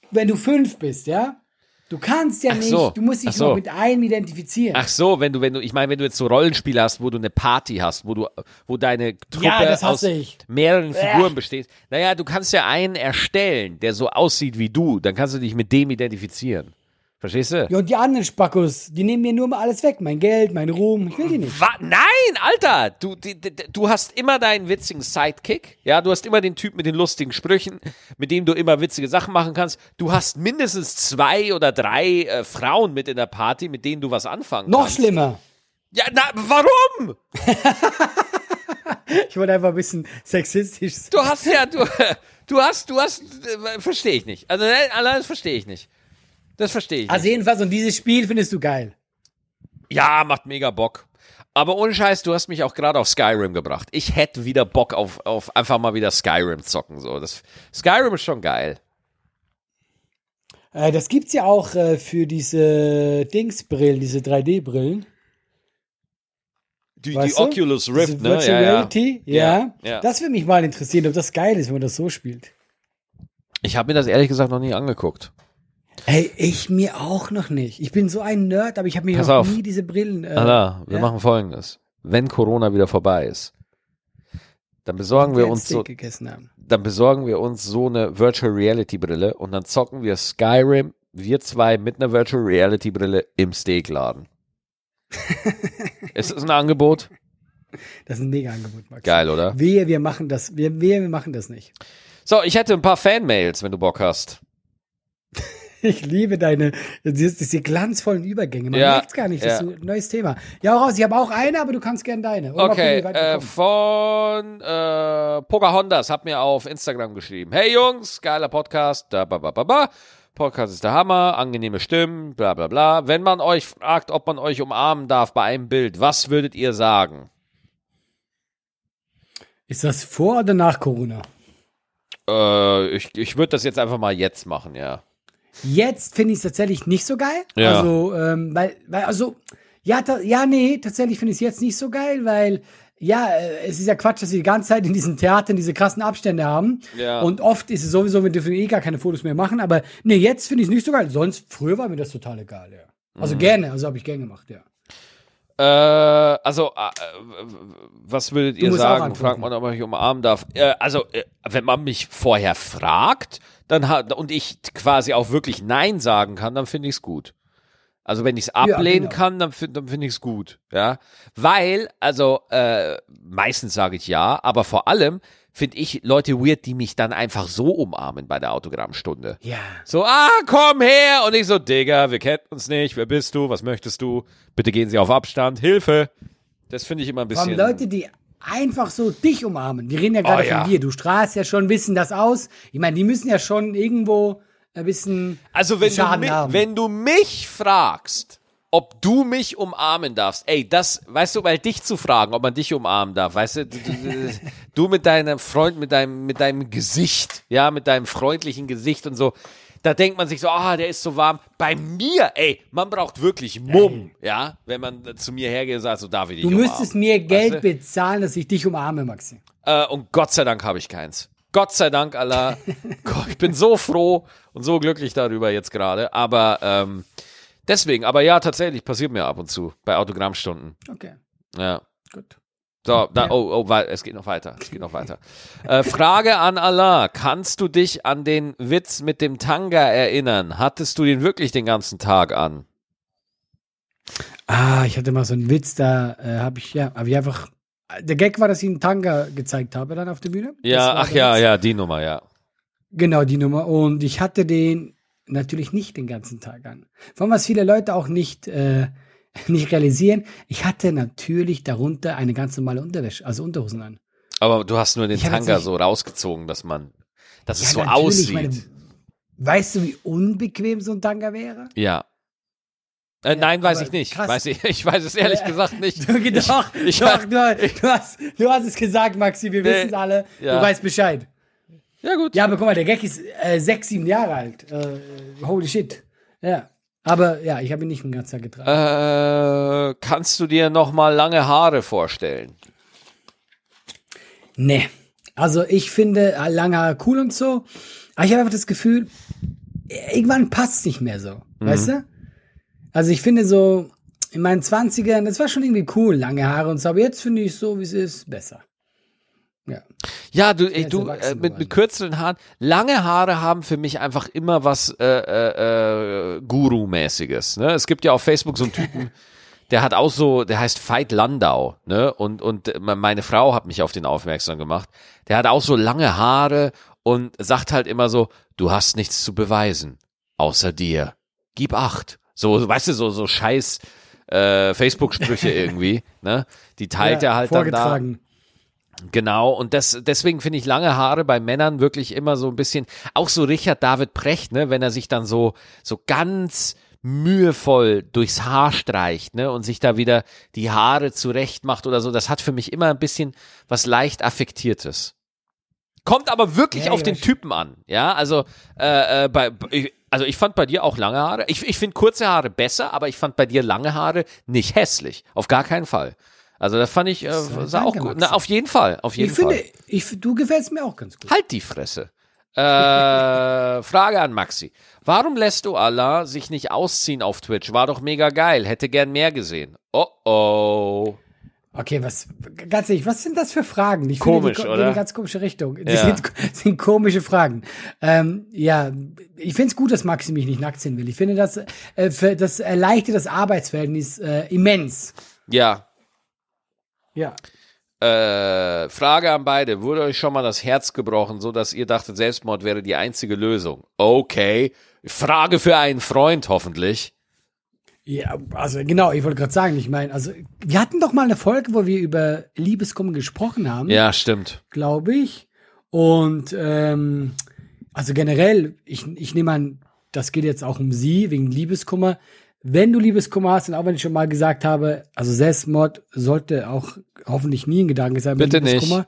Wenn du fünf bist, ja? Du kannst ja Ach nicht, so. du musst dich so. mit einem identifizieren. Ach so, wenn du, wenn du, ich meine, wenn du jetzt so Rollenspiele hast, wo du eine Party hast, wo du, wo deine Truppe Ja, aus ich. mehreren Figuren besteht. Naja, du kannst ja einen erstellen, der so aussieht wie du, dann kannst du dich mit dem identifizieren. Verstehst du? Ja, und die anderen Spackos, die nehmen mir nur mal alles weg. Mein Geld, mein Ruhm. Ich will die nicht. Wa Nein, Alter! Du, die, die, du hast immer deinen witzigen Sidekick. Ja, du hast immer den Typ mit den lustigen Sprüchen, mit dem du immer witzige Sachen machen kannst. Du hast mindestens zwei oder drei äh, Frauen mit in der Party, mit denen du was anfangen Noch kannst. schlimmer. Ja, na, warum? Ich wollte einfach ein bisschen sexistisch sein. Du hast ja, du, du hast, du hast, äh, verstehe ich nicht. Also, nein, allein das verstehe ich nicht. Das verstehe ich Also jedenfalls, und dieses Spiel findest du geil. Ja, macht mega Bock. Aber ohne Scheiß, du hast mich auch gerade auf Skyrim gebracht. Ich hätte wieder Bock auf, auf einfach mal wieder Skyrim zocken. So. Das, Skyrim ist schon geil. Äh, das gibt's ja auch äh, für diese Dingsbrillen, diese 3D-Brillen. Die, die? Oculus Rift, Diese ne? Virtual Ja, ja. Reality, ja. Ja, ja. Das würde mich mal interessieren, ob das geil ist, wenn man das so spielt. Ich habe mir das ehrlich gesagt noch nie angeguckt. Ey, ich mir auch noch nicht. Ich bin so ein Nerd, aber ich habe mir Pass noch auf. nie diese Brillen. Äh, Allah, wir ja. machen folgendes. Wenn Corona wieder vorbei ist, dann besorgen wir uns so, dann besorgen wir uns so eine Virtual Reality Brille und dann zocken wir Skyrim, wir zwei mit einer Virtual Reality Brille im Steakladen. ist das ein Angebot? Das ist ein mega Angebot, Max. Geil, oder? Wehe, wir machen das. Wir, wehe, wir machen das nicht. So, ich hätte ein paar Fanmails, wenn du Bock hast. Ich liebe deine, diese, diese glanzvollen Übergänge. Man Ja, merkt gar nicht, das ja. ist ein neues Thema. Ja, raus, ich habe auch eine, aber du kannst gern deine. Gucken, Okay, äh, von äh, Pocahontas hat mir auf Instagram geschrieben. Hey Jungs, geiler Podcast, da ba ba ba ba. Podcast ist der Hammer, angenehme Stimmen, bla bla bla. Wenn man euch fragt, ob man euch umarmen darf bei einem Bild, was würdet ihr sagen? Ist das vor oder nach Corona? Äh, ich ich würde das jetzt einfach mal jetzt machen, ja. Jetzt finde ich es tatsächlich nicht so geil. Ja. Also, ähm, weil, weil, also, ja, ta ja, nee, tatsächlich finde ich es jetzt nicht so geil, weil, ja, äh, es ist ja Quatsch, dass sie die ganze Zeit in diesen Theatern diese krassen Abstände haben. Ja. Und oft ist es sowieso, wir dürfen eh gar keine Fotos mehr machen, aber nee, jetzt finde ich es nicht so geil. Sonst, früher war mir das total egal, ja. Mhm. Also gerne, also habe ich gern gemacht, ja. Äh, also, äh, was würdet ihr sagen? Fragt man, ob mich umarmen darf. Äh, also, äh, wenn man mich vorher fragt, dann hat, und ich quasi auch wirklich Nein sagen kann, dann finde ich es gut. Also, wenn ich es ablehnen genau. kann, dann, dann finde ich es gut. Ja. Weil, also, äh, meistens sage ich ja, aber vor allem finde ich Leute weird, die mich dann einfach so umarmen bei der Autogrammstunde. Ja. So, ah, komm her! Und ich so, Digga, wir kennen uns nicht, wer bist du, was möchtest du? Bitte gehen Sie auf Abstand, Hilfe! Das finde ich immer ein bisschen. Leute, die einfach so dich umarmen. Die reden ja gerade Oh, ja. von dir. Du strahlst ja schon ein bisschen das aus. Ich meine, die müssen ja schon irgendwo ein bisschen also, wenn du, Schaden mi haben. wenn du mich fragst, ob du mich umarmen darfst, ey, das, weißt du, weil dich zu fragen, ob man dich umarmen darf, weißt du, du, du, du mit deinem Freund, mit deinem, mit deinem Gesicht, ja, mit deinem freundlichen Gesicht und so, da denkt man sich so, ah, der ist so warm. Bei mir, ey, man braucht wirklich Mumm, ja, wenn man zu mir hergeht und sagt, so darf ich dich Du umarmen. müsstest mir Geld du? bezahlen, dass ich dich umarme, Maxi. Äh, und Gott sei Dank habe ich keins. Gott sei Dank, Allah. Ich bin so froh und so glücklich darüber jetzt gerade. Aber ähm, deswegen, aber ja, tatsächlich passiert mir ab und zu bei Autogrammstunden. Okay, Ja. gut. So, da, oh, oh, es geht noch weiter. Es geht noch weiter. Äh, Frage an Allah. Kannst du dich an den Witz mit dem Tanga erinnern? Hattest du den wirklich den ganzen Tag an? Ah, ich hatte mal so einen Witz, da äh, habe ich, ja, habe ich einfach. Der Gag war, dass ich einen Tanga gezeigt habe dann auf der Bühne. Ja, ach ja, Witz. ja, die Nummer, ja. Genau, die Nummer. Und ich hatte den natürlich nicht den ganzen Tag an. Allem, was viele Leute auch nicht, äh, nicht realisieren, ich hatte natürlich darunter eine ganz normale Unterwäsche, also Unterhosen an. Aber du hast nur den Ich Tanga so rausgezogen, dass man, dass es Ja, so natürlich, aussieht. meine- Weißt du, wie unbequem so ein Tanga wäre? Ja. Äh, nein, weiß ich nicht. krass. Weiß ich, ich weiß es ehrlich Ja. gesagt nicht. Du, doch, ich- doch, du, du, hast, du hast es gesagt, Maxi, wir Nee, wissen es alle. ja. Du weißt Bescheid. Ja, gut. Ja, aber guck mal, der Gag ist äh, sechs, sieben Jahre alt. Äh, holy shit. Ja. Aber ja, ich habe ihn nicht den ganzen Tag getragen. Äh, kannst du dir noch mal lange Haare vorstellen? Nee. Also ich finde äh, lange Haare cool und so. Aber ich habe einfach das Gefühl, irgendwann passt es nicht mehr so. Weißt du? Also ich finde so, in meinen Zwanzigern, das war schon irgendwie cool, lange Haare und so. Aber jetzt finde ich so, wie es ist, besser. Ja. Ja, du, ey, du äh, mit, mit kürzeren Haaren. Lange Haare haben für mich einfach immer was äh, äh, äh, Guru-mäßiges. Ne? Es gibt ja auf Facebook so einen Typen, der hat auch so, der heißt Veit Landau, ne? Und und äh, meine Frau hat mich auf den aufmerksam gemacht. Der hat auch so lange Haare und sagt halt immer so, du hast nichts zu beweisen, außer dir. Gib acht. So, weißt du, so so Scheiß äh, Facebook-Sprüche irgendwie, ne? Die teilt er halt dann da. Genau, und das, deswegen finde ich lange Haare bei Männern wirklich immer so ein bisschen, auch so Richard David Precht, ne, wenn er sich dann so, so ganz mühevoll durchs Haar streicht, ne, und sich da wieder die Haare zurecht macht oder so, das hat für mich immer ein bisschen was leicht Affektiertes. Kommt aber wirklich Ja, auf ja, den Typen an, ja, also, äh, äh, bei, ich- also ich fand bei dir auch lange Haare, ich, ich finde kurze Haare besser, aber ich fand bei dir lange Haare nicht hässlich, auf gar keinen Fall. Also das fand ich, äh, sah auch gut, na, auf jeden Fall, auf jeden Ich Fall. finde, ich, du gefällst mir auch ganz gut. Halt die Fresse. Äh, Frage an Maxi. Warum lässt du Allah sich nicht ausziehen auf Twitch? War doch mega geil. Hätte gern mehr gesehen. Oh oh. Okay, was, ganz ehrlich, was sind das für Fragen? Ich Komisch, finde, die, oder? in eine ganz komische Richtung. Das Ja. sind, sind komische Fragen. Ähm, ja, ich finde es gut, dass Maxi mich nicht nackt sehen will. Ich finde, das, äh, für, das erleichtert das Arbeitsverhältnis äh, immens. Ja. Ja. Äh, Frage an beide. Wurde euch schon mal das Herz gebrochen, so dass ihr dachtet, Selbstmord wäre die einzige Lösung? Okay. Frage für einen Freund, hoffentlich. Ja, also genau, ich wollte gerade sagen, ich meine, also wir hatten doch mal eine Folge, wo wir über Liebeskummer gesprochen haben. Ja, stimmt. Glaube ich. Und ähm, also generell, ich, ich nehme an, das geht jetzt auch um sie, wegen Liebeskummer. Wenn du Liebeskummer hast, und auch wenn ich schon mal gesagt habe, also Selbstmord sollte auch hoffentlich nie ein Gedanke sein Bitte Liebeskummer.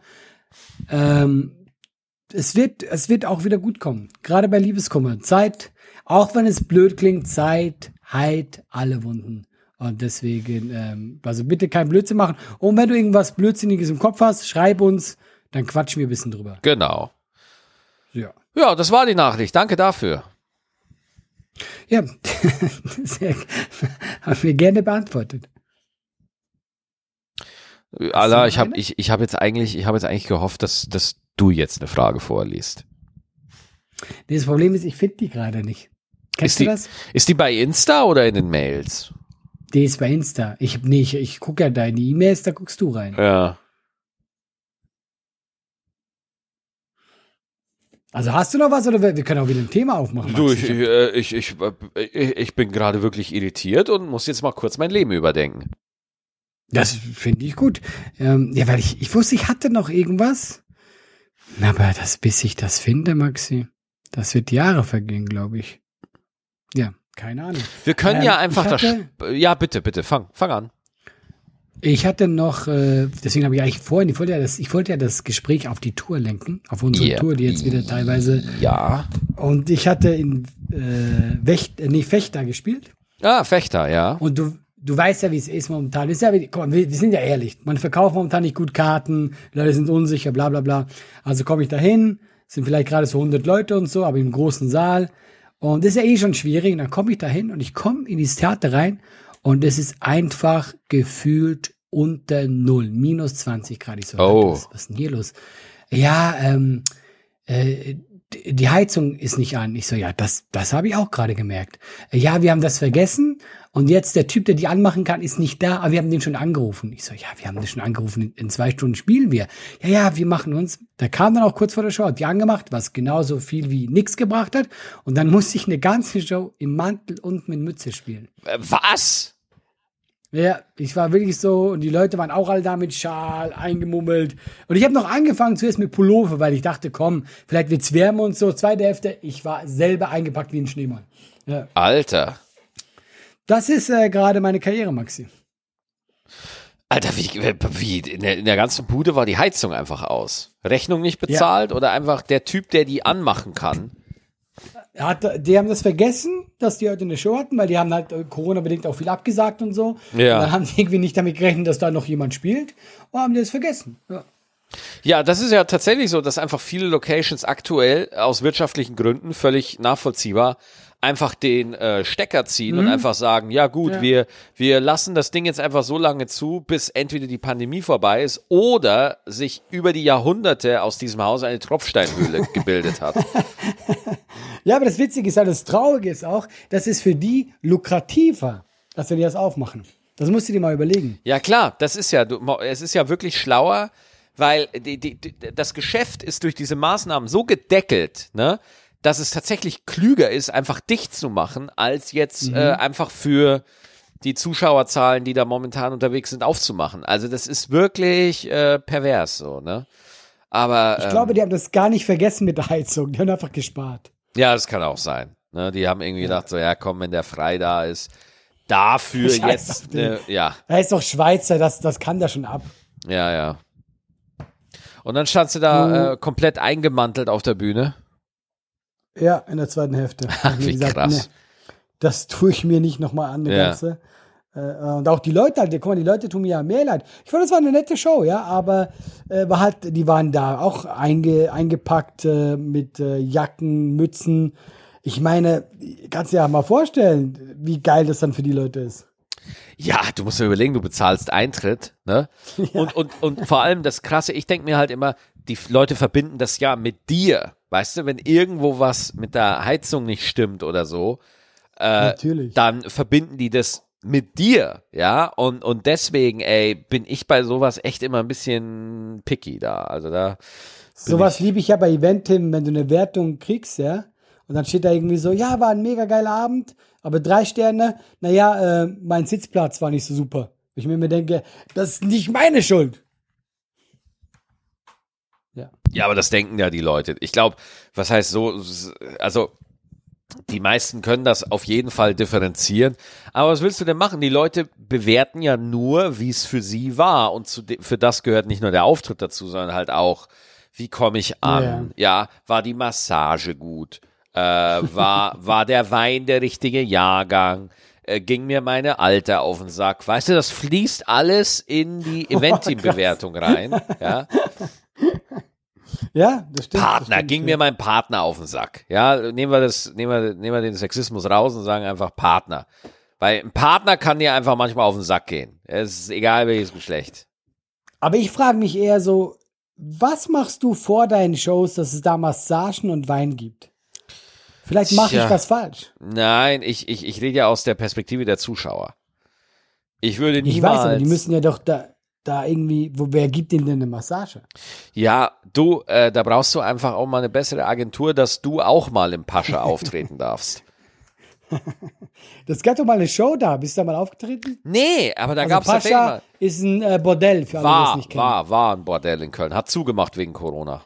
Ähm, es wird, es wird auch wieder gut kommen. Gerade bei Liebeskummer. Zeit, auch wenn es blöd klingt, Zeit heilt alle Wunden. Und deswegen, ähm, also bitte kein Blödsinn machen. Und wenn du irgendwas Blödsinniges im Kopf hast, schreib uns, dann quatschen wir ein bisschen drüber. Genau. Ja. Ja, das war die Nachricht. Danke dafür. Ja, sehr, haben wir gerne beantwortet. Allah, ich habe ich, ich hab jetzt eigentlich, ich habe jetzt eigentlich gehofft, dass, dass du jetzt eine Frage vorliest. Nee, Das Problem ist, ich finde die gerade nicht. Kennst Ist du die, das? ist die bei Insta oder in den Mails? Die ist bei Insta. Ich, nee, ich, ich gucke ja deine E-Mails, da guckst du rein. Ja. Also hast du noch was oder wir, wir können auch wieder ein Thema aufmachen. Du, Max. ich, äh, ich, ich, ich, ich bin gerade wirklich irritiert und muss jetzt mal kurz mein Leben überdenken. das finde ich gut. Ähm, ja, weil ich, ich wusste, ich hatte noch irgendwas. Na, Aber das, bis ich das finde, Maxi, das wird Jahre vergehen, glaube ich. Ja, keine Ahnung. Wir können Ähm, ja einfach ich das. Ja, bitte, bitte, fang, fang an. Ich hatte noch, äh, deswegen habe ich eigentlich vorhin, ich wollte ja das, ich wollte ja das Gespräch auf die Tour lenken, auf unsere Ja. Tour, die jetzt wieder teilweise. Ja. Und ich hatte in äh, Wächt, äh, nee, Fechter gespielt. Ah, Fechter, ja. Und du, du weißt ja, wie es ist momentan. Ist ja, komm, wir, wir sind ja ehrlich. Man verkauft momentan nicht gut Karten, Leute sind unsicher, bla bla bla. Also komme ich da hin, sind vielleicht gerade so 100 Leute und so, aber im großen Saal. Und das ist ja eh schon schwierig. Und dann komme ich da hin und ich komme in dieses Theater rein und es ist einfach gefühlt unter Null, minus 20 Grad. Ich so, Oh. was, was ist denn hier los? Ja, ähm, äh, die Heizung ist nicht an. Ich so, ja, das, das habe ich auch gerade gemerkt. Ja, wir haben das vergessen und jetzt der Typ, der die anmachen kann, ist nicht da, aber wir haben den schon angerufen. Ich so, ja, wir haben den schon angerufen, in, in zwei Stunden spielen wir. Ja, ja, wir machen uns. Da kam dann auch kurz vor der Show, hat die angemacht, was genauso viel wie nix gebracht hat. Und dann musste ich eine ganze Show im Mantel und mit Mütze spielen. Äh, Was? Ja, ich war wirklich so und die Leute waren auch alle da mit Schal eingemummelt. Und ich habe noch angefangen zuerst mit Pullover, weil ich dachte, komm, vielleicht wird's wärmer und so. Zweite Hälfte, ich war selber eingepackt wie ein Schneemann. Ja. Alter. Das ist äh, gerade meine Karriere, Maxi. Alter, wie, wie in, der, in der ganzen Bude war die Heizung einfach aus. Rechnung nicht bezahlt oder einfach der Typ, der die anmachen kann. Hat, die haben das vergessen, dass die heute eine Show hatten, weil die haben halt äh, Corona-bedingt auch viel abgesagt und so. Ja. Und dann haben die irgendwie nicht damit gerechnet, dass da noch jemand spielt. Und haben die das vergessen. Ja. Ja, das ist ja tatsächlich so, dass einfach viele Locations aktuell aus wirtschaftlichen Gründen völlig nachvollziehbar einfach den äh, Stecker ziehen und einfach sagen, ja gut, Ja. wir wir lassen das Ding jetzt einfach so lange zu, bis entweder die Pandemie vorbei ist oder sich über die Jahrhunderte aus diesem Haus eine Tropfsteinhöhle gebildet hat. ja, aber das Witzige ist ja, das Traurige ist auch, das ist für die lukrativer, als wenn die das aufmachen. Das musst du dir mal überlegen. Ja klar, das ist ja, du, es ist ja wirklich schlauer, weil die, die, die, das Geschäft ist durch diese Maßnahmen so gedeckelt, ne, dass es tatsächlich klüger ist, einfach dicht zu machen, als jetzt äh, einfach für die Zuschauerzahlen, die da momentan unterwegs sind, aufzumachen. Also das ist wirklich äh, pervers so, ne? Aber Ich ähm, glaube, die haben das gar nicht vergessen mit der Heizung. Die haben einfach gespart. Ja, das kann auch sein. Ne? Die haben irgendwie gedacht, so ja, komm, wenn der frei da ist, dafür Scheiß jetzt, äh, ja, Er ist doch Schweizer, das, das kann der schon ab. Ja, ja. Und dann standst du da Du- äh, komplett eingemantelt auf der Bühne. Ja, in der zweiten Hälfte. Hab ich Wie mir krass. nee, das tue ich mir nicht nochmal an, eine Ja. ganze. Äh, und auch die Leute halt, guck mal, die Leute tun mir ja mehr leid. Ich fand, das war eine nette Show, ja, aber äh, war halt, die waren da auch einge, eingepackt äh, mit äh, Jacken, Mützen. Ich meine, kannst dir ja mal vorstellen, wie geil das dann für die Leute ist. Ja, du musst dir überlegen, du bezahlst Eintritt, ne? Und, und, und vor allem das Krasse, ich denke mir halt immer, die Leute verbinden das ja mit dir. Weißt du, wenn irgendwo was mit der Heizung nicht stimmt oder so, äh, dann verbinden die das mit dir, ja, und, und deswegen, ey, bin ich bei sowas echt immer ein bisschen picky da. Also da. Sowas liebe ich ja bei Eventim, wenn du eine Wertung kriegst, ja, und dann steht da irgendwie so, ja, war ein mega geiler Abend, aber drei Sterne, naja, äh, mein Sitzplatz war nicht so super. Ich mir denke, das ist nicht meine Schuld. Ja. Ja, aber das denken ja die Leute. Ich glaube, was heißt so, also die meisten können das auf jeden Fall differenzieren. Aber was willst du denn machen? Die Leute bewerten ja nur, wie es für sie war. Und für das gehört nicht nur der Auftritt dazu, sondern halt auch, wie komme ich an? Ja. ja, war die Massage gut? Äh, war, war der Wein der richtige Jahrgang? Äh, ging mir meine Alte auf den Sack? Weißt du, das fließt alles in die oh, Eventim-Bewertung rein. Ja. Ja, das stimmt. Partner, das stimmt, ging mir mein Partner auf den Sack. Ja, nehmen wir das, nehmen wir, nehmen wir den Sexismus raus und sagen einfach Partner. Weil ein Partner kann dir einfach manchmal auf den Sack gehen. Es ist egal welches Geschlecht. Aber ich frage mich eher so, was machst du vor deinen Shows, dass es da Massagen und Wein gibt? Vielleicht mache ich was falsch. Nein, ich, ich, ich rede ja aus der Perspektive der Zuschauer. Ich würde niemals. Ich weiß, aber die müssen ja doch da, da irgendwie, wo, wer gibt ihm denn eine Massage? Ja, du, äh, da brauchst du einfach auch mal eine bessere Agentur, dass du auch mal im Pascha auftreten darfst. Das gab doch mal eine Show da. Bist du da mal aufgetreten? Nee, aber da also gab es Pascha ist ein äh, Bordell für alle, war, die es nicht kennen. War, war ein Bordell in Köln. Hat zugemacht wegen Corona.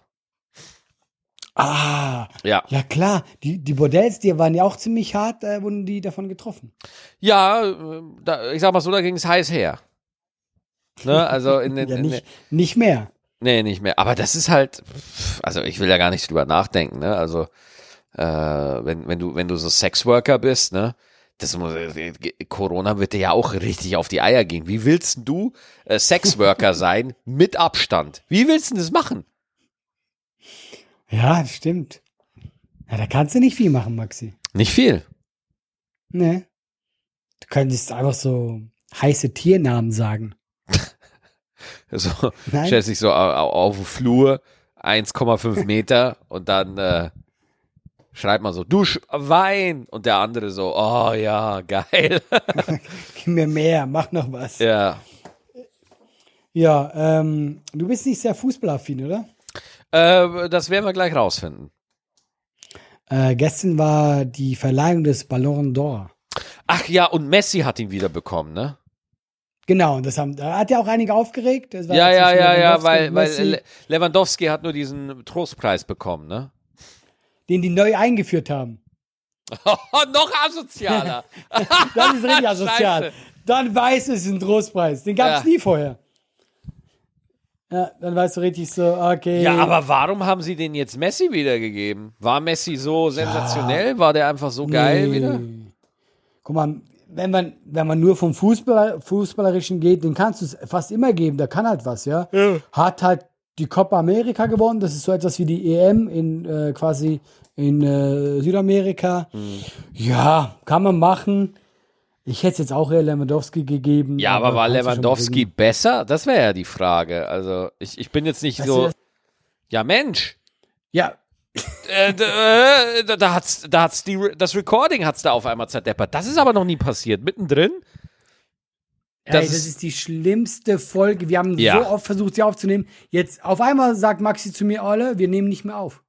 Ah, ja. Ja, klar. Die, die Bordells, die waren ja auch ziemlich hart, äh, wurden die davon getroffen. Ja, äh, da, ich sag mal so, da ging es heiß her. Ne? Also in den. ja, nicht, in, nicht mehr. Nee, nicht mehr. Aber das ist halt, also ich will ja gar nicht drüber nachdenken, ne? Also, äh, wenn, wenn du, wenn du so Sexworker bist, ne? Das muss, Corona wird dir ja auch richtig auf die Eier gehen. Wie willst du äh, Sexworker sein mit Abstand? Wie willst du das machen? Ja, stimmt. Ja, da kannst du nicht viel machen, Maxi. Nicht viel. Nee. Du könntest einfach so heiße Tiernamen sagen. So, stellt sich so auf, auf Flur, 1,5 Meter und dann äh, schreibt man so, Dusch, Wein und der andere so, oh ja, geil. Gib mir mehr, mach noch was. Ja. Ja, ähm, du bist nicht sehr fußballaffin, oder? Äh, das werden wir gleich rausfinden. Äh, gestern war die Verleihung des Ballon d'Or. Ach ja, und Messi hat ihn wieder bekommen, ne? Genau, und das haben, da hat ja auch einige aufgeregt. ja, ja, ja, ja, weil, weil Lewandowski hat nur diesen Trostpreis bekommen, ne? Den die neu eingeführt haben. noch asozialer. das ist richtig asozial. Scheiße. Dann weiß es ein Trostpreis. Den gab es ja. nie vorher. Ja, dann weißt du richtig so, okay. Ja, aber warum haben sie den jetzt Messi wiedergegeben? War Messi so sensationell? Ja. War der einfach so geil wieder? Guck mal, wenn man, wenn man nur vom Fußball, Fußballerischen geht, den kannst du es fast immer geben, der kann halt was, ja. ja. Hat halt die Copa America gewonnen, das ist so etwas wie die EM in äh, quasi in äh, Südamerika. Mhm. Ja, kann man machen. Ich hätte es jetzt auch eher Lewandowski gegeben. Ja, aber, aber war Lewandowski besser? Das wäre ja die Frage. Also, ich, ich bin jetzt nicht weißt so. Ja, Mensch. Ja, äh, äh, da, da hat's, da hat's die, das Recording hat's da auf einmal zerdeppert. Das ist aber noch nie passiert. Mittendrin. Das, Ey, das ist die schlimmste Folge. Wir haben ja. so oft versucht, sie aufzunehmen. Jetzt auf einmal sagt Maxi zu mir, Olle, wir nehmen nicht mehr auf.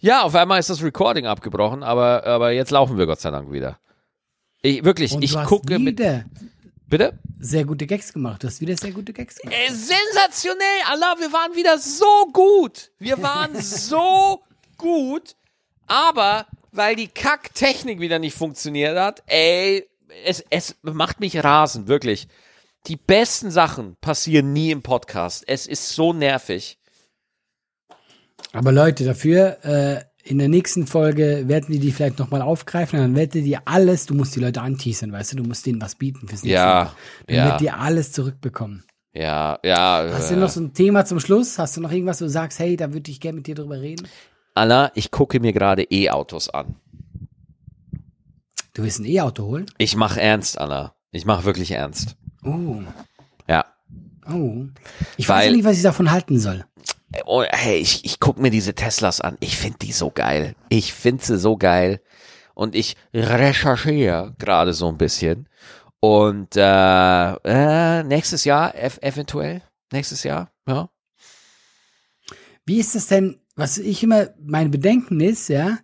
Ja, auf einmal ist das Recording abgebrochen, aber, aber jetzt laufen wir Gott sei Dank wieder. Ich, wirklich, Und ich gucke mit. Bitte? Sehr gute Gags gemacht. Du hast wieder sehr gute Gags gemacht. Äh, sensationell, Allah, wir waren wieder so gut. Wir waren so gut, aber weil die Kacktechnik wieder nicht funktioniert hat, ey, es, es macht mich rasend, wirklich. Die besten Sachen passieren nie im Podcast. Es ist so nervig. Aber Leute, dafür, äh, in der nächsten Folge werden die die vielleicht nochmal aufgreifen, dann werdet ihr alles, du musst die Leute anteasern, weißt du, du musst denen was bieten fürs nächste ja, Mal. Dann ja. werdet ihr alles zurückbekommen. Ja, ja. Hast du noch so ein Thema zum Schluss? Hast du noch irgendwas, wo du sagst, hey, da würde ich gerne mit dir drüber reden? Anna, ich gucke mir gerade E-Autos an. Du willst ein E-Auto holen? Ich mache ernst, Anna. Ich mache wirklich ernst. Oh. Ja. Oh. Ich Weil, weiß nicht, was ich davon halten soll. Oh, hey, ich, ich gucke mir diese Teslas an. Ich finde die so geil. Ich finde sie so geil. Und ich recherchiere gerade so ein bisschen. Und äh, äh, nächstes Jahr ev eventuell, nächstes Jahr, ja. Wie ist das denn, was ich immer, mein Bedenken ist, ja,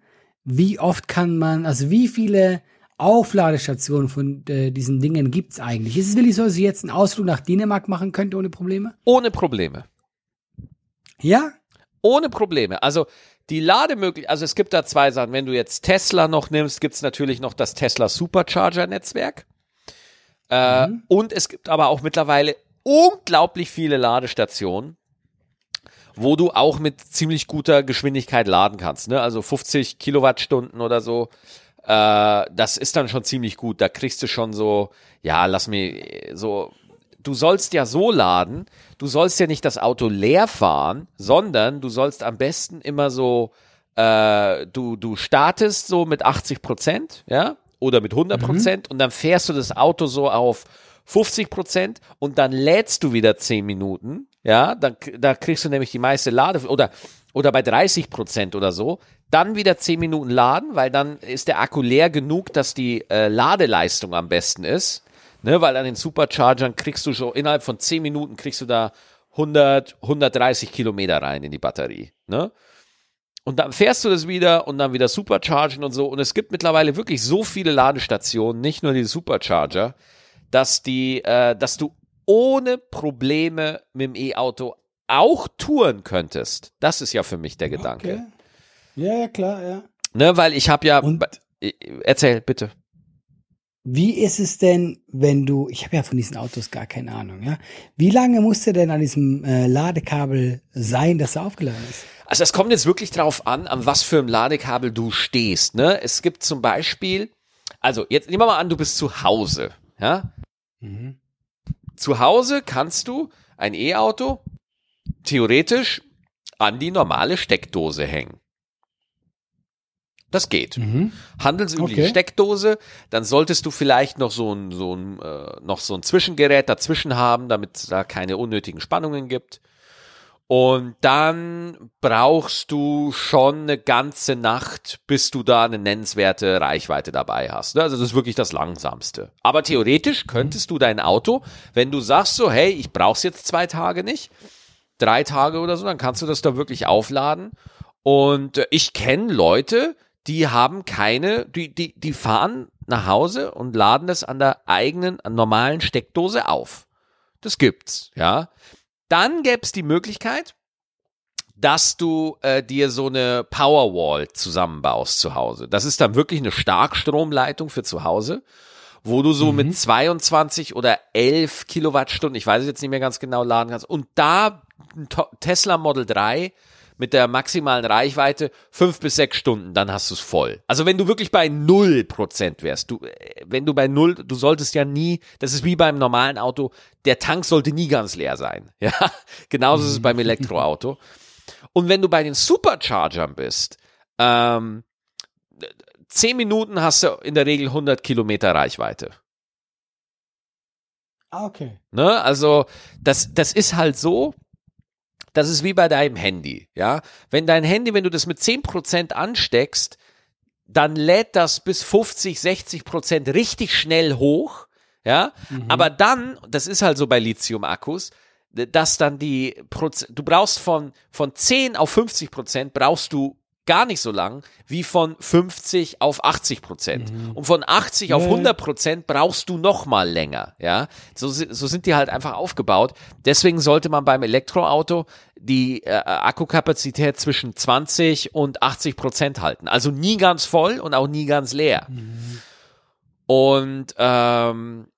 wie oft kann man, also wie viele Aufladestationen von äh, diesen Dingen gibt's eigentlich? Ist es wirklich so, dass ich jetzt einen Ausflug nach Dänemark machen könnte ohne Probleme? Ohne Probleme. Ja? Ohne Probleme. Also die Lademöglichkeit, also es gibt da zwei Sachen. Wenn du jetzt Tesla noch nimmst, gibt's natürlich noch das Tesla Supercharger-Netzwerk. Äh, Und es gibt aber auch mittlerweile unglaublich viele Ladestationen, wo du auch mit ziemlich guter Geschwindigkeit laden kannst. Ne? Also 50 Kilowattstunden oder so. Äh, das ist dann schon ziemlich gut. Da kriegst du schon so, ja, lass mir so. Du sollst ja so laden, du sollst ja nicht das Auto leer fahren, sondern du sollst am besten immer so, äh, du, du startest so mit 80 Prozent, ja, oder mit 100 Prozent und dann fährst du das Auto so auf 50 Prozent und dann lädst du wieder 10 Minuten, ja, dann, da kriegst du nämlich die meiste Lade oder, oder bei 30 Prozent oder so, dann wieder 10 Minuten laden, weil dann ist der Akku leer genug, dass die äh, Ladeleistung am besten ist, ne, weil an den Superchargern kriegst du schon innerhalb von 10 Minuten kriegst du da 100, 130 Kilometer rein in die Batterie, ne? Und dann fährst du das wieder und dann wieder Superchargen und so. Und es gibt mittlerweile wirklich so viele Ladestationen, nicht nur die Supercharger, dass die, äh, dass du ohne Probleme mit dem E-Auto auch touren könntest. Das ist ja für mich der Gedanke. Okay. Ja, ja, klar, ja. Ne, weil ich habe ja. Und- Äh, Erzähl, bitte. Wie ist es denn, wenn du, ich habe ja von diesen Autos gar keine Ahnung, ja? Wie lange muss der denn an diesem äh, Ladekabel sein, dass er aufgeladen ist? Also es kommt jetzt wirklich drauf an, an was für einem Ladekabel du stehst. Ne? Es gibt zum Beispiel, also jetzt nehmen wir mal an, du bist zu Hause. Ja? Mhm. Zu Hause kannst du ein E-Auto theoretisch an die normale Steckdose hängen. Das geht. Mhm. Handelsübliche Okay. Steckdose, dann solltest du vielleicht noch so ein, so ein, äh, noch so ein Zwischengerät dazwischen haben, damit es da keine unnötigen Spannungen gibt. Und dann brauchst du schon eine ganze Nacht, bis du da eine nennenswerte Reichweite dabei hast. ne? Also das ist wirklich das Langsamste. Aber theoretisch könntest du dein Auto, wenn du sagst so, hey, ich brauch's jetzt zwei Tage nicht, drei Tage oder so, dann kannst du das da wirklich aufladen. Und äh, ich kenne Leute, die haben keine, die, die, die fahren nach Hause und laden das an der eigenen, normalen Steckdose auf. Das gibt's, ja. Dann gäbe es die Möglichkeit, dass du äh, dir so eine Powerwall zusammenbaust zu Hause. Das ist dann wirklich eine Starkstromleitung für zu Hause, wo du so mit 22 oder 11 Kilowattstunden, ich weiß es jetzt nicht mehr ganz genau, laden kannst. Und da ein Tesla Model 3 mit der maximalen Reichweite fünf bis sechs Stunden, dann hast du es voll. Also wenn du wirklich bei null Prozent wärst, du, äh, wenn du bei null, du solltest ja nie, das ist wie beim normalen Auto, der Tank sollte nie ganz leer sein. Ja, genauso ist es beim Elektroauto. Und wenn du bei den Superchargern bist, ähm, zehn Minuten hast du in der Regel 100 Kilometer Reichweite. Ah, okay. Ne? Also das, das ist halt so, das ist wie bei deinem Handy, ja. Wenn dein Handy, wenn du das mit 10% ansteckst, dann lädt das bis 50, 60% richtig schnell hoch, ja. Aber dann, das ist halt so bei Lithium-Akkus, dass dann die, Proz du brauchst von, von 10 auf 50% brauchst du gar nicht so lang wie von 50 auf 80 Prozent. Und von 80 auf Ja. 100 Prozent brauchst du noch mal länger. Ja, so, so sind die halt einfach aufgebaut. Deswegen sollte man beim Elektroauto die äh, Akkukapazität zwischen 20 und 80 Prozent halten. Also nie ganz voll und auch nie ganz leer. Und ähm,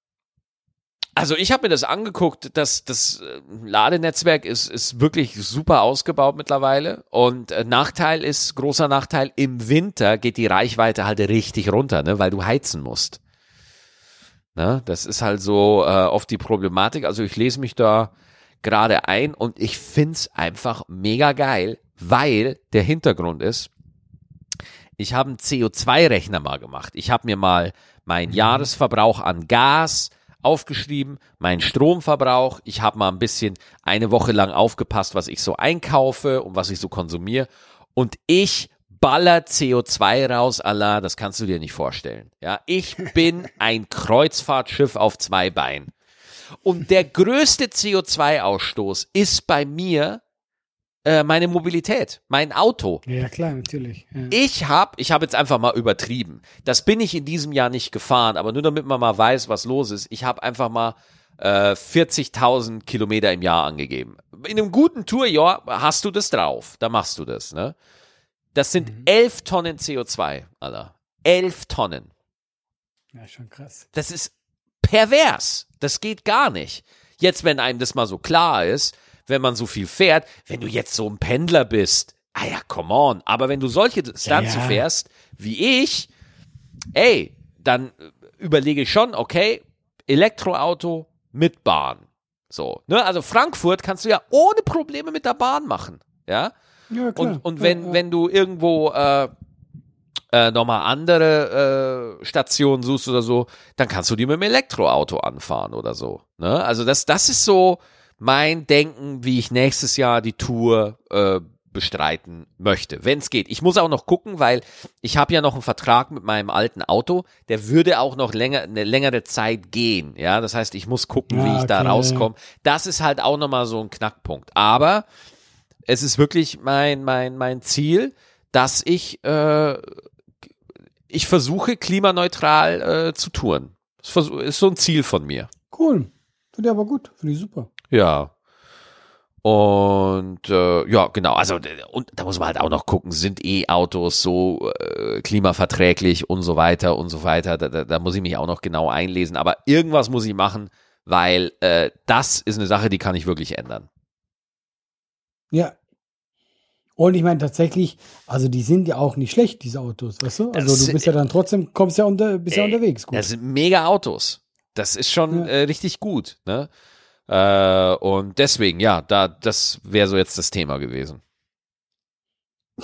also ich habe mir das angeguckt, dass das äh, Ladenetzwerk ist, ist wirklich super ausgebaut mittlerweile. Und äh, Nachteil ist, großer Nachteil, im Winter geht die Reichweite halt richtig runter, ne, weil du heizen musst. Ne, das ist halt so äh, oft die Problematik. Also ich lese mich da gerade ein und ich find's einfach mega geil, weil der Hintergrund ist, ich habe einen CO2-Rechner mal gemacht. Ich habe mir mal meinen Jahresverbrauch an Gas aufgeschrieben, meinen Stromverbrauch. Ich habe mal ein bisschen eine Woche lang aufgepasst, was ich so einkaufe und was ich so konsumiere. Und ich ballert CO2 raus, Allah, das kannst du dir nicht vorstellen. Ja, ich bin ein Kreuzfahrtschiff auf zwei Beinen. Und der größte CO2-Ausstoß ist bei mir äh, meine Mobilität, mein Auto. Ja, klar, natürlich. Ja. Ich habe, ich habe jetzt einfach mal übertrieben. Das bin ich in diesem Jahr nicht gefahren, aber nur damit man mal weiß, was los ist. Ich habe einfach mal äh, 40.000 Kilometer im Jahr angegeben. In einem guten Tourjahr hast du das drauf. Da machst du das. Ne? Das sind Mhm. 11 Tonnen CO2, Alter. 11 Tonnen. ja, schon krass. Das ist pervers. Das geht gar nicht. Jetzt, wenn einem das mal so klar ist, wenn man so viel fährt, wenn du jetzt so ein Pendler bist, ah ja, come on. Aber wenn du solche Distanzen ja. fährst, wie ich, ey, dann überlege ich schon, okay, Elektroauto mit Bahn. So, ne? Also Frankfurt kannst du ja ohne Probleme mit der Bahn machen, ja? Ja, klar. Und, und ja, wenn, ja. wenn du irgendwo äh, äh, nochmal andere äh, Stationen suchst oder so, dann kannst du die mit dem Elektroauto anfahren oder so. Ne? Also das, das ist so mein Denken, wie ich nächstes Jahr die Tour äh, bestreiten möchte, wenn es geht. Ich muss auch noch gucken, weil ich habe ja noch einen Vertrag mit meinem alten Auto, der würde auch noch länger eine längere Zeit gehen. Ja, das heißt, ich muss gucken, wie Ja, ich da okay. rauskomme. Das ist halt auch nochmal so ein Knackpunkt. Aber es ist wirklich mein, mein, mein Ziel, dass ich, äh, ich versuche, klimaneutral äh, zu touren. Das ist so ein Ziel von mir. Cool. Finde ich aber gut. Finde ich super. Ja. Und äh, ja, genau. Also und da muss man halt auch noch gucken, sind E-Autos so äh, klimaverträglich und so weiter und so weiter. Da, da, da muss ich mich auch noch genau einlesen. Aber irgendwas muss ich machen, weil äh, das ist eine Sache, die kann ich wirklich ändern. Ja. Und ich meine tatsächlich, also die sind ja auch nicht schlecht, diese Autos, weißt du? Also Das- du bist ja dann trotzdem, kommst ja unter, bist ja unterwegs. Gut. Das sind mega Autos. Das ist schon Ja. äh, richtig gut. Ne? Äh, und deswegen, ja, da, das wäre so jetzt das Thema gewesen.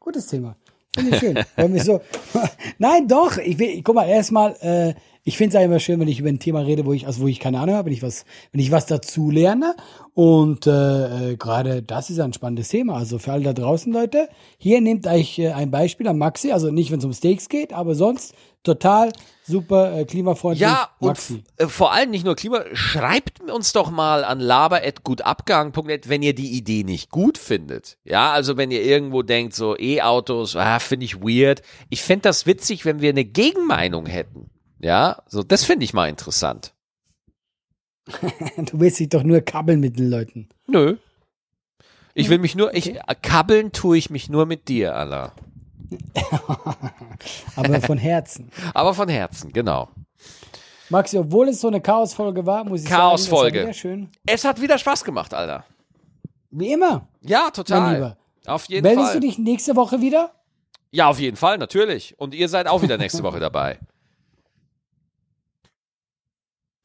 Gutes Thema. Finde ich schön. So. Nein, doch. Ich will, guck mal, erstmal, äh, ich finde es ja immer schön, wenn ich über ein Thema rede, wo ich, also wo ich keine Ahnung habe, wenn ich was, wenn ich was dazu lerne. Und äh, äh, gerade das ist ein spannendes Thema. Also für alle da draußen, Leute, hier nehmt euch äh, ein Beispiel an Maxi, also nicht, wenn es um Steaks geht, aber sonst total super äh, klimafreundlich. Ja, und Maxi. äh, vor allem nicht nur Klima, schreibt uns doch mal an laber.gutabgegangen.net, wenn ihr die Idee nicht gut findet. Ja, also wenn ihr irgendwo denkt, so E-Autos, ah, finde ich weird. Ich fände das witzig, wenn wir eine Gegenmeinung hätten. Ja, so, das finde ich mal interessant. Du willst dich doch nur kabbeln mit den Leuten. Nö. Ich will mich nur, ich, kabbeln tue ich mich nur mit dir, Allah. Aber von Herzen. Aber von Herzen, genau. Maxi, obwohl es so eine Chaosfolge war, muss ich Chaosfolge. sagen, schön. Es hat wieder Spaß gemacht, Alter. Wie immer. Ja, total. Lieber. Auf jeden Meldest Fall. du dich nächste Woche wieder? Ja, auf jeden Fall, natürlich. Und ihr seid auch wieder nächste Woche dabei.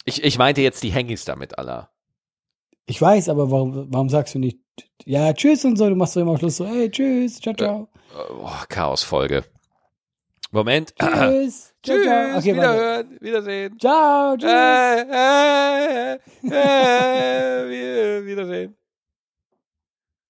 Ich, ich meinte jetzt die Hengis damit, Allah. Ich weiß, aber warum, warum sagst du nicht, ja, tschüss und so, du machst doch immer am Schluss so, hey, tschüss, ciao, ciao. Oh, Chaosfolge. Moment. Tschüss. Tschüss, ciao. Okay, warte. wiederhören, wiedersehen. Ciao, tschüss. Äh, äh, äh,